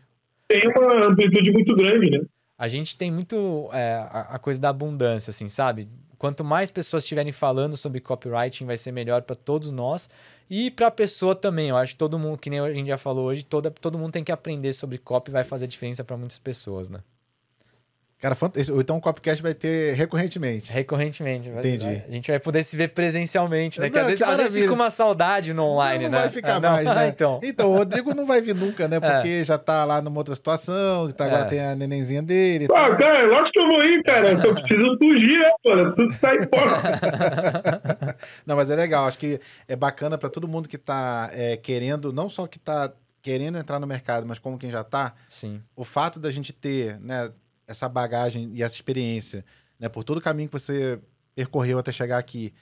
tem uma amplitude muito grande, né? A gente tem muito é, a, a coisa da abundância, assim, sabe? Quanto mais pessoas estiverem falando sobre copywriting, vai ser melhor para todos nós e para a pessoa também. Eu acho que todo mundo, que nem a gente já falou hoje, toda, todo mundo tem que aprender sobre copy, vai fazer diferença para muitas pessoas, né? Cara, então o Copcast vai ter recorrentemente. Recorrentemente. Entendi. Vai, a gente vai poder se ver presencialmente, né? Não, que às, vezes, às vezes fica uma saudade no online, não, não né? Não vai ficar ah, mais, [laughs] né? então. então, o Rodrigo não vai vir nunca, né? [laughs] É. Porque é. já tá lá numa outra situação, tá, agora é. tem a nenenzinha dele. Pô, tá... cara, lógico que eu vou ir, cara. Eu só [laughs] preciso fugir, né, mano? Tudo sai fora. não, mas é legal. Acho que é bacana para todo mundo que tá é, querendo, não só que tá querendo entrar no mercado, mas como quem já tá. Sim. O fato da gente ter, né? Essa bagagem e essa experiência, né? Por todo o caminho que você percorreu até chegar aqui,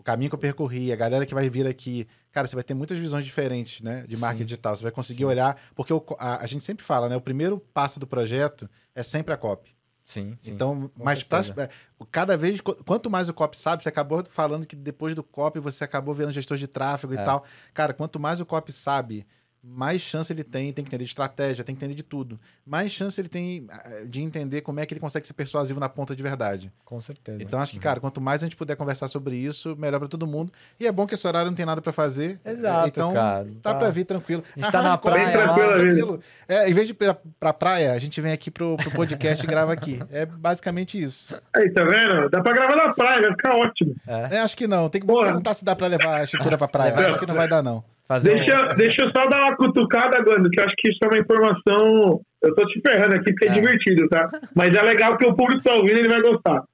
o caminho que eu percorri, a galera que vai vir aqui, cara, você vai ter muitas visões diferentes, né? De marketing digital. Você vai conseguir Sim. olhar, porque o, a, a, gente sempre fala, né? O primeiro passo do projeto é sempre a copy. Sim, sim. Então, mas pra, é, cada vez, quanto mais o copy sabe, você acabou falando que depois do copy você acabou vendo gestor de tráfego é. e tal. Cara, quanto mais o copy sabe mais chance ele tem, tem que entender de estratégia, tem que entender de tudo. Mais chance ele tem eh, de entender como é que ele consegue ser persuasivo na ponta de verdade. Com certeza. Então acho que, cara, quanto mais a gente puder conversar sobre isso, melhor para todo mundo. E é bom que esse horário não tem nada para fazer. Exato, então, cara. Tá, tá para vir tranquilo. A gente tá na [laughs] praia, lá, tranquilo. É, em vez de ir pra, pra praia, a gente vem aqui pro, pro podcast e grava aqui. É basicamente isso. Aí, tá vendo? Dá pra gravar na praia, vai ficar ótimo. É, é acho que não. Tem que perguntar se dá pra levar a estrutura pra praia. Acho que não vai dar, não. Fazer deixa, um... deixa eu só dar uma cutucada, Gando, que eu acho que isso é uma informação. Eu tô te ferrando aqui porque é, é divertido, tá? Mas é legal que o público tá ouvindo e ele vai gostar.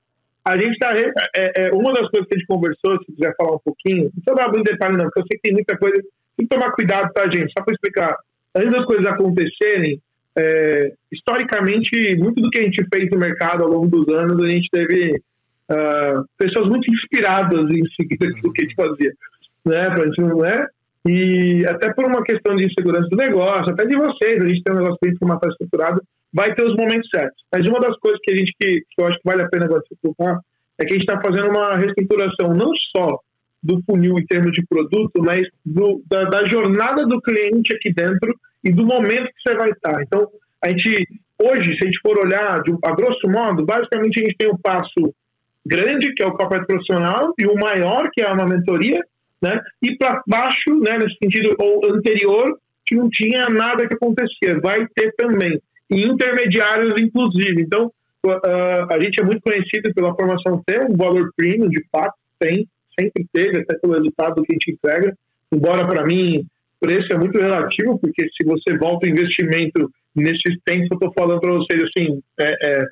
A gente tá. É, é, uma das coisas que a gente conversou, se quiser falar um pouquinho, não precisa dar muito detalhe, não, porque eu sei que tem muita coisa. Tem que tomar cuidado, tá, gente? Só para explicar. Antes das coisas acontecerem, é, historicamente, muito do que a gente fez no mercado ao longo dos anos, a gente teve uh, pessoas muito inspiradas em seguir [laughs] aquilo que a gente fazia. Né? Pra gente não é? E até por uma questão de segurança do negócio, até de vocês, a gente tem um negócio bem formatado estruturado, vai ter os momentos certos. Mas uma das coisas que a gente que, que eu acho que vale a pena agora se é que a gente está fazendo uma reestruturação não só do funil em termos de produto, mas do, da, da, jornada do cliente aqui dentro e do momento que você vai estar. Então, a gente, hoje, se a gente for olhar de, a grosso modo, basicamente a gente tem um passo grande, que é o corporate profissional, e o maior, que é uma mentoria, né? E para baixo, né, nesse sentido, ou anterior, que não tinha nada que acontecia. Vai ter também. E intermediários, inclusive. Então, uh, a gente é muito conhecido pela formação ter um valor premium, de fato, tem, sempre teve, até pelo resultado que a gente entrega. Embora, para mim, preço é muito relativo, porque se você volta o investimento nesses tempos, eu estou falando para vocês assim, é, é,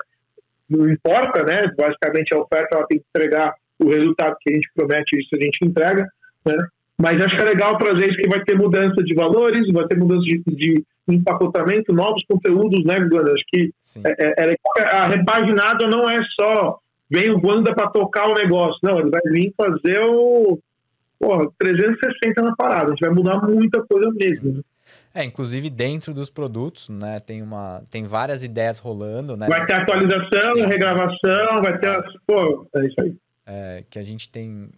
não importa, né? Basicamente, a oferta ela tem que entregar o resultado que a gente promete, isso a gente entrega. Né? Mas acho que é legal trazer isso que vai ter mudança de valores, vai ter mudança de, de empacotamento, novos conteúdos, né, Guanda? Acho que é, é, é, a repaginada não é só vem o Guanda para tocar o negócio, não, ele vai vir fazer o porra, 360 na parada, a gente vai mudar muita coisa mesmo. Né? É, inclusive dentro dos produtos, né, tem uma, tem várias ideias rolando, né? Vai ter atualização, sim, regravação, sim. vai ter, pô, é isso aí. É, que a gente tem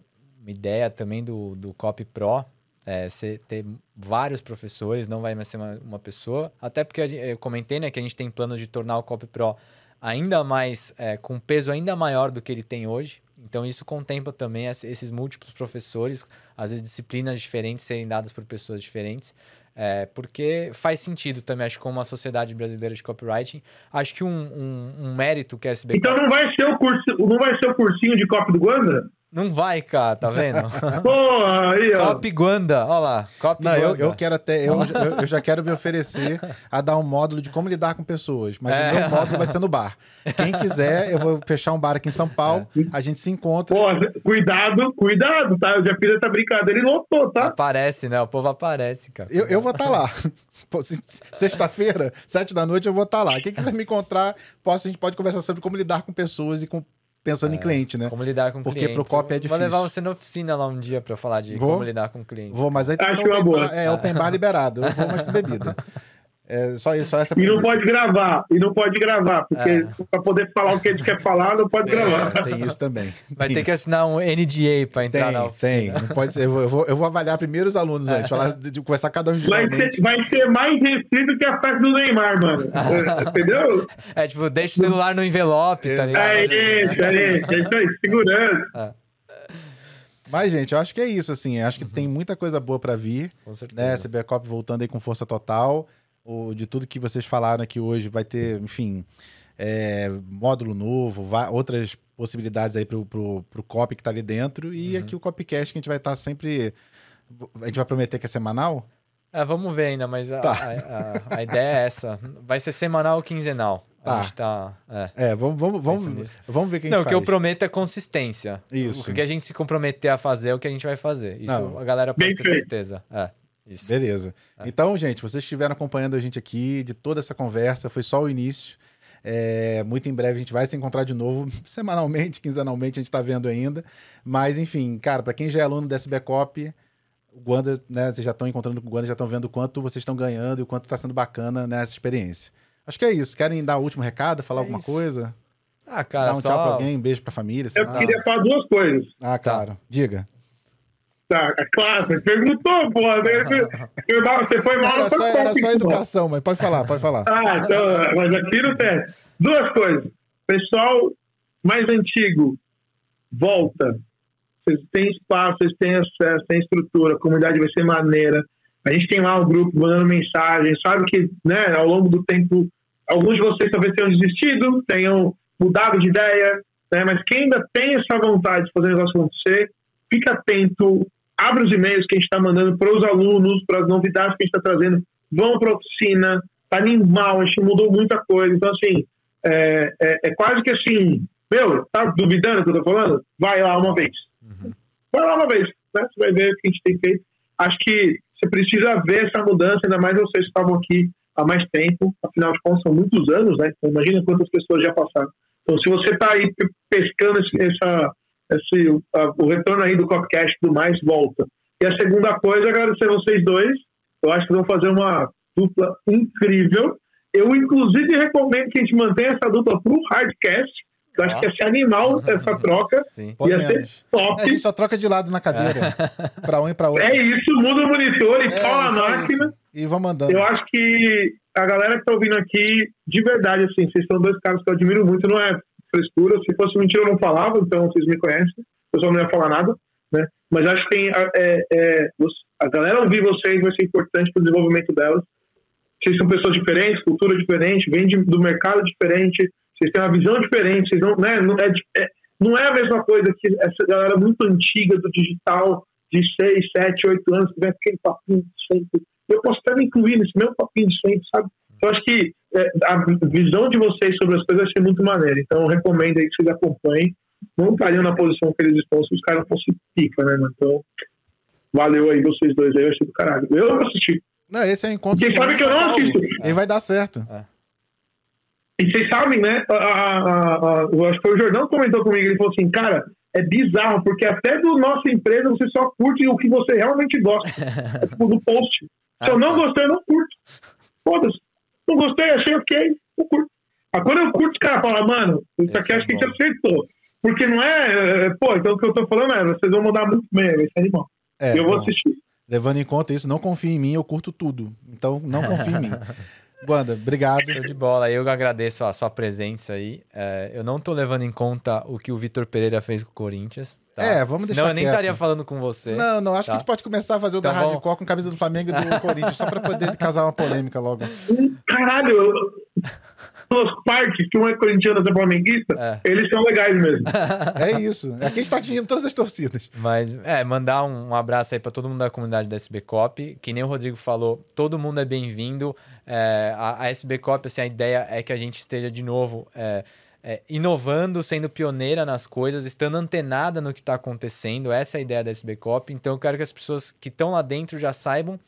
uma ideia também do, do Copy Pro é você ter vários professores, não vai mais ser uma, uma pessoa. Até porque eu comentei né, que a gente tem plano de tornar o Copy Pro ainda mais, é, com peso ainda maior do que ele tem hoje. Então, isso contempla também esses múltiplos professores, às vezes disciplinas diferentes serem dadas por pessoas diferentes. É, porque faz sentido também, acho que como a Sociedade Brasileira de Copywriting, acho que um, um, um mérito que a SBK... Então não vai ser o curso, não vai ser o cursinho de copy do Guanda? Não vai, cara, tá vendo? [laughs] Pô, aí, ó. Copy Guanda, olha lá. Copy Não, eu, eu, quero até. Eu, eu, eu, já quero me oferecer a dar um módulo de como lidar com pessoas. Mas é. o meu módulo vai ser no bar. Quem quiser, eu vou fechar um bar aqui em São Paulo. É. A gente se encontra. Pô, cuidado, cuidado, tá? Eu já fiz essa brincadeira e lotou, tá? Aparece, né? O povo aparece, cara. Eu, eu vou estar tá lá. [laughs] Sexta-feira, sete da noite, eu vou estar tá lá. Quem quiser me encontrar, posso, a gente pode conversar sobre como lidar com pessoas e com pensando é, em cliente, né? Como lidar com Porque clientes. Porque pro copy é difícil. Vou levar você na oficina lá um dia para falar de vou, como lidar com cliente. Vou, mas aí tem que ser open bar, é, open bar liberado. Eu vou mais com bebida. [laughs] É só isso, só essa E não pode gravar, e não pode gravar, porque é. para poder falar o que a gente quer falar, não pode é, gravar. Tem isso também. [laughs] Vai tem ter isso. que assinar um NDA para entrar tem, na oficina. Tem, não pode ser. Eu vou, eu vou, eu vou avaliar primeiro os alunos antes, falar, de, conversar cada um vai ser, vai ser mais restrito que a festa do Neymar, mano. [laughs] Entendeu? É tipo, deixa o celular no envelope, tá ligado? É isso, é isso, é isso aí, segurança. É. Mas, gente, eu acho que é isso, assim. Acho que uhum. tem muita coisa boa para vir. Com certeza. Né? CBCOP voltando aí com força total o, de tudo que vocês falaram aqui hoje, vai ter, enfim, é, módulo novo, vai, outras possibilidades aí pro, pro, pro copy que tá ali dentro. E uhum. aqui o copycast que a gente vai estar tá sempre. A gente vai prometer que é semanal? É, vamos ver ainda, mas a, tá. a, a, a, ideia é essa. Vai ser semanal ou quinzenal. Tá. A gente tá. É, é vamos, vamos, vamos, vamos ver quem Não, o que eu prometo é consistência. Isso. O que a gente se comprometer a fazer é o que a gente vai fazer. Isso Não. a galera pode Bem ter feito. certeza. É. Isso. Beleza. É. Então, gente, vocês estiveram acompanhando a gente aqui de toda essa conversa, foi só o início. É, muito em breve a gente vai se encontrar de novo, [laughs] semanalmente, quinzenalmente, a gente está vendo ainda. Mas, enfim, cara, para quem já é aluno da SBCOP, o Guanda, né, vocês já estão encontrando com o Guanda, já estão vendo o quanto vocês estão ganhando e o quanto está sendo bacana nessa experiência. Acho que é isso. Querem dar o último recado, falar é alguma isso. coisa? Ah, cara, Dar um só... tchau pra alguém, um beijo pra família. Eu lá. queria falar duas coisas. Ah, claro. Tá. Diga. Tá, é claro, você perguntou, pô. [laughs] Você foi mal era só, era só educação, mas pode falar, pode falar. Ah, então, mas aqui não tem. Duas coisas. Pessoal mais antigo, volta. Vocês têm espaço, vocês têm acesso, têm estrutura, a comunidade vai ser maneira. A gente tem lá um grupo mandando mensagem, sabe que né, ao longo do tempo, alguns de vocês talvez tenham desistido, tenham mudado de ideia, né, mas quem ainda tem essa vontade de fazer o negócio acontecer, fica atento, abre os e-mails que a gente está mandando para os alunos, para as novidades que a gente está trazendo, vão para a oficina, tá animal, a gente mudou muita coisa. Então, assim, é, é, é, quase que assim, meu, tá duvidando do que eu tô falando? Vai lá uma vez. Uhum. Vai lá uma vez, né? Você vai ver o que a gente tem feito. Acho que você precisa ver essa mudança, ainda mais vocês que estavam aqui há mais tempo, afinal de contas são muitos anos, né? Então, imagina quantas pessoas já passaram. Então, se você está aí pescando essa, esse, a, o retorno aí do Copcast tudo mais, volta. E a segunda coisa, agradecer vocês dois. Eu acho que vão fazer uma dupla incrível. Eu, inclusive, recomendo que a gente mantenha essa dupla para o Hardcast. Eu acho que ia ser animal essa troca. Sim. Ia ser top. É, a gente só troca de lado na cadeira. É. para um e para outro. É isso, muda o monitor e é, a máquina. E vamos mandando. Eu acho que a galera que está ouvindo aqui, de verdade, assim, vocês são dois caras que eu admiro muito, não é frescura. Se fosse mentira, eu não falava, então vocês me conhecem. Eu só não ia falar nada, né? Mas acho que tem, é, é, a galera ouvir vocês vai ser importante para o desenvolvimento delas. Vocês são pessoas diferentes, cultura diferente, vêm do mercado diferente, vocês têm uma visão diferente, vocês não, né, não, é, é, não é a mesma coisa que essa galera muito antiga do digital, de 6, 7, 8 anos, que vem aquele papinho de sempre. Eu posso até me incluir nesse mesmo papinho de sempre, sabe? Então, acho que a visão de vocês sobre as coisas vai ser muito maneira. Então, eu recomendo aí que vocês acompanhem. Não estariam na posição que eles estão se os caras fossem pica, né, mano? Então, valeu aí vocês dois aí, eu achei do caralho. Eu não assisti. Não, esse é o encontro. Porque sabe que eu não assisto. E vai dar certo. É. E vocês sabem, né? A, a, a, eu acho que foi o Jordão que comentou comigo. Ele falou assim, cara, é bizarro, porque até do nossa empresa você só curte o que você realmente gosta. [laughs] é tipo do post. Se eu não ah, tá. gostei, eu não curto. Foda-se. Não gostei, achei ok, não curto. Ah, quando eu curto, os caras falam, mano, isso aqui acho que a gente acertou. Porque não é, é. Pô, então o que eu tô falando é, vocês vão mandar muito bem, vai ser animal. É, eu vou assistir. Levando em conta isso, não confie em mim, eu curto tudo. Então, não confie em mim. [laughs] Banda, obrigado. Show de bola. Eu agradeço a sua presença aí. É, eu não tô levando em conta o que o Vitor Pereira fez com o Corinthians. Tá? É, vamos deixar Não, eu nem estaria falando com você. Não, não. Acho tá? que a gente pode começar a fazer o então, da Hardcore com camisa do Flamengo e do [laughs] Corinthians, só pra poder causar uma polêmica logo. Caralho! Duas partes, que um é corintiano e é flamenguista, é. eles são legais mesmo. [laughs] é isso. Aqui a gente tá atingindo todas as torcidas. Mas, é, mandar um, um abraço aí pra todo mundo da comunidade da SB Cop. Que nem o Rodrigo falou, todo mundo é bem-vindo. É, a, a SB Cop, assim, a ideia é que a gente esteja de novo. É, é, inovando, sendo pioneira nas coisas, estando antenada no que está acontecendo. Essa é a ideia da SB Cop. Então eu quero que as pessoas que estão lá dentro já saibam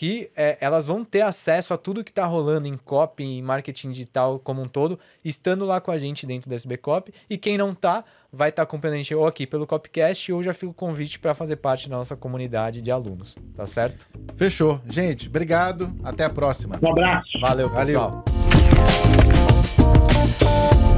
que é, elas vão ter acesso a tudo que está rolando em copy, em marketing digital como um todo, estando lá com a gente dentro da SB Cop. E quem não está, vai estar tá acompanhando a gente ou aqui pelo Copcast ou já fica o convite para fazer parte da nossa comunidade de alunos. Tá certo? Fechou. Gente, obrigado. Até a próxima. Um abraço. Valeu, pessoal. Valeu.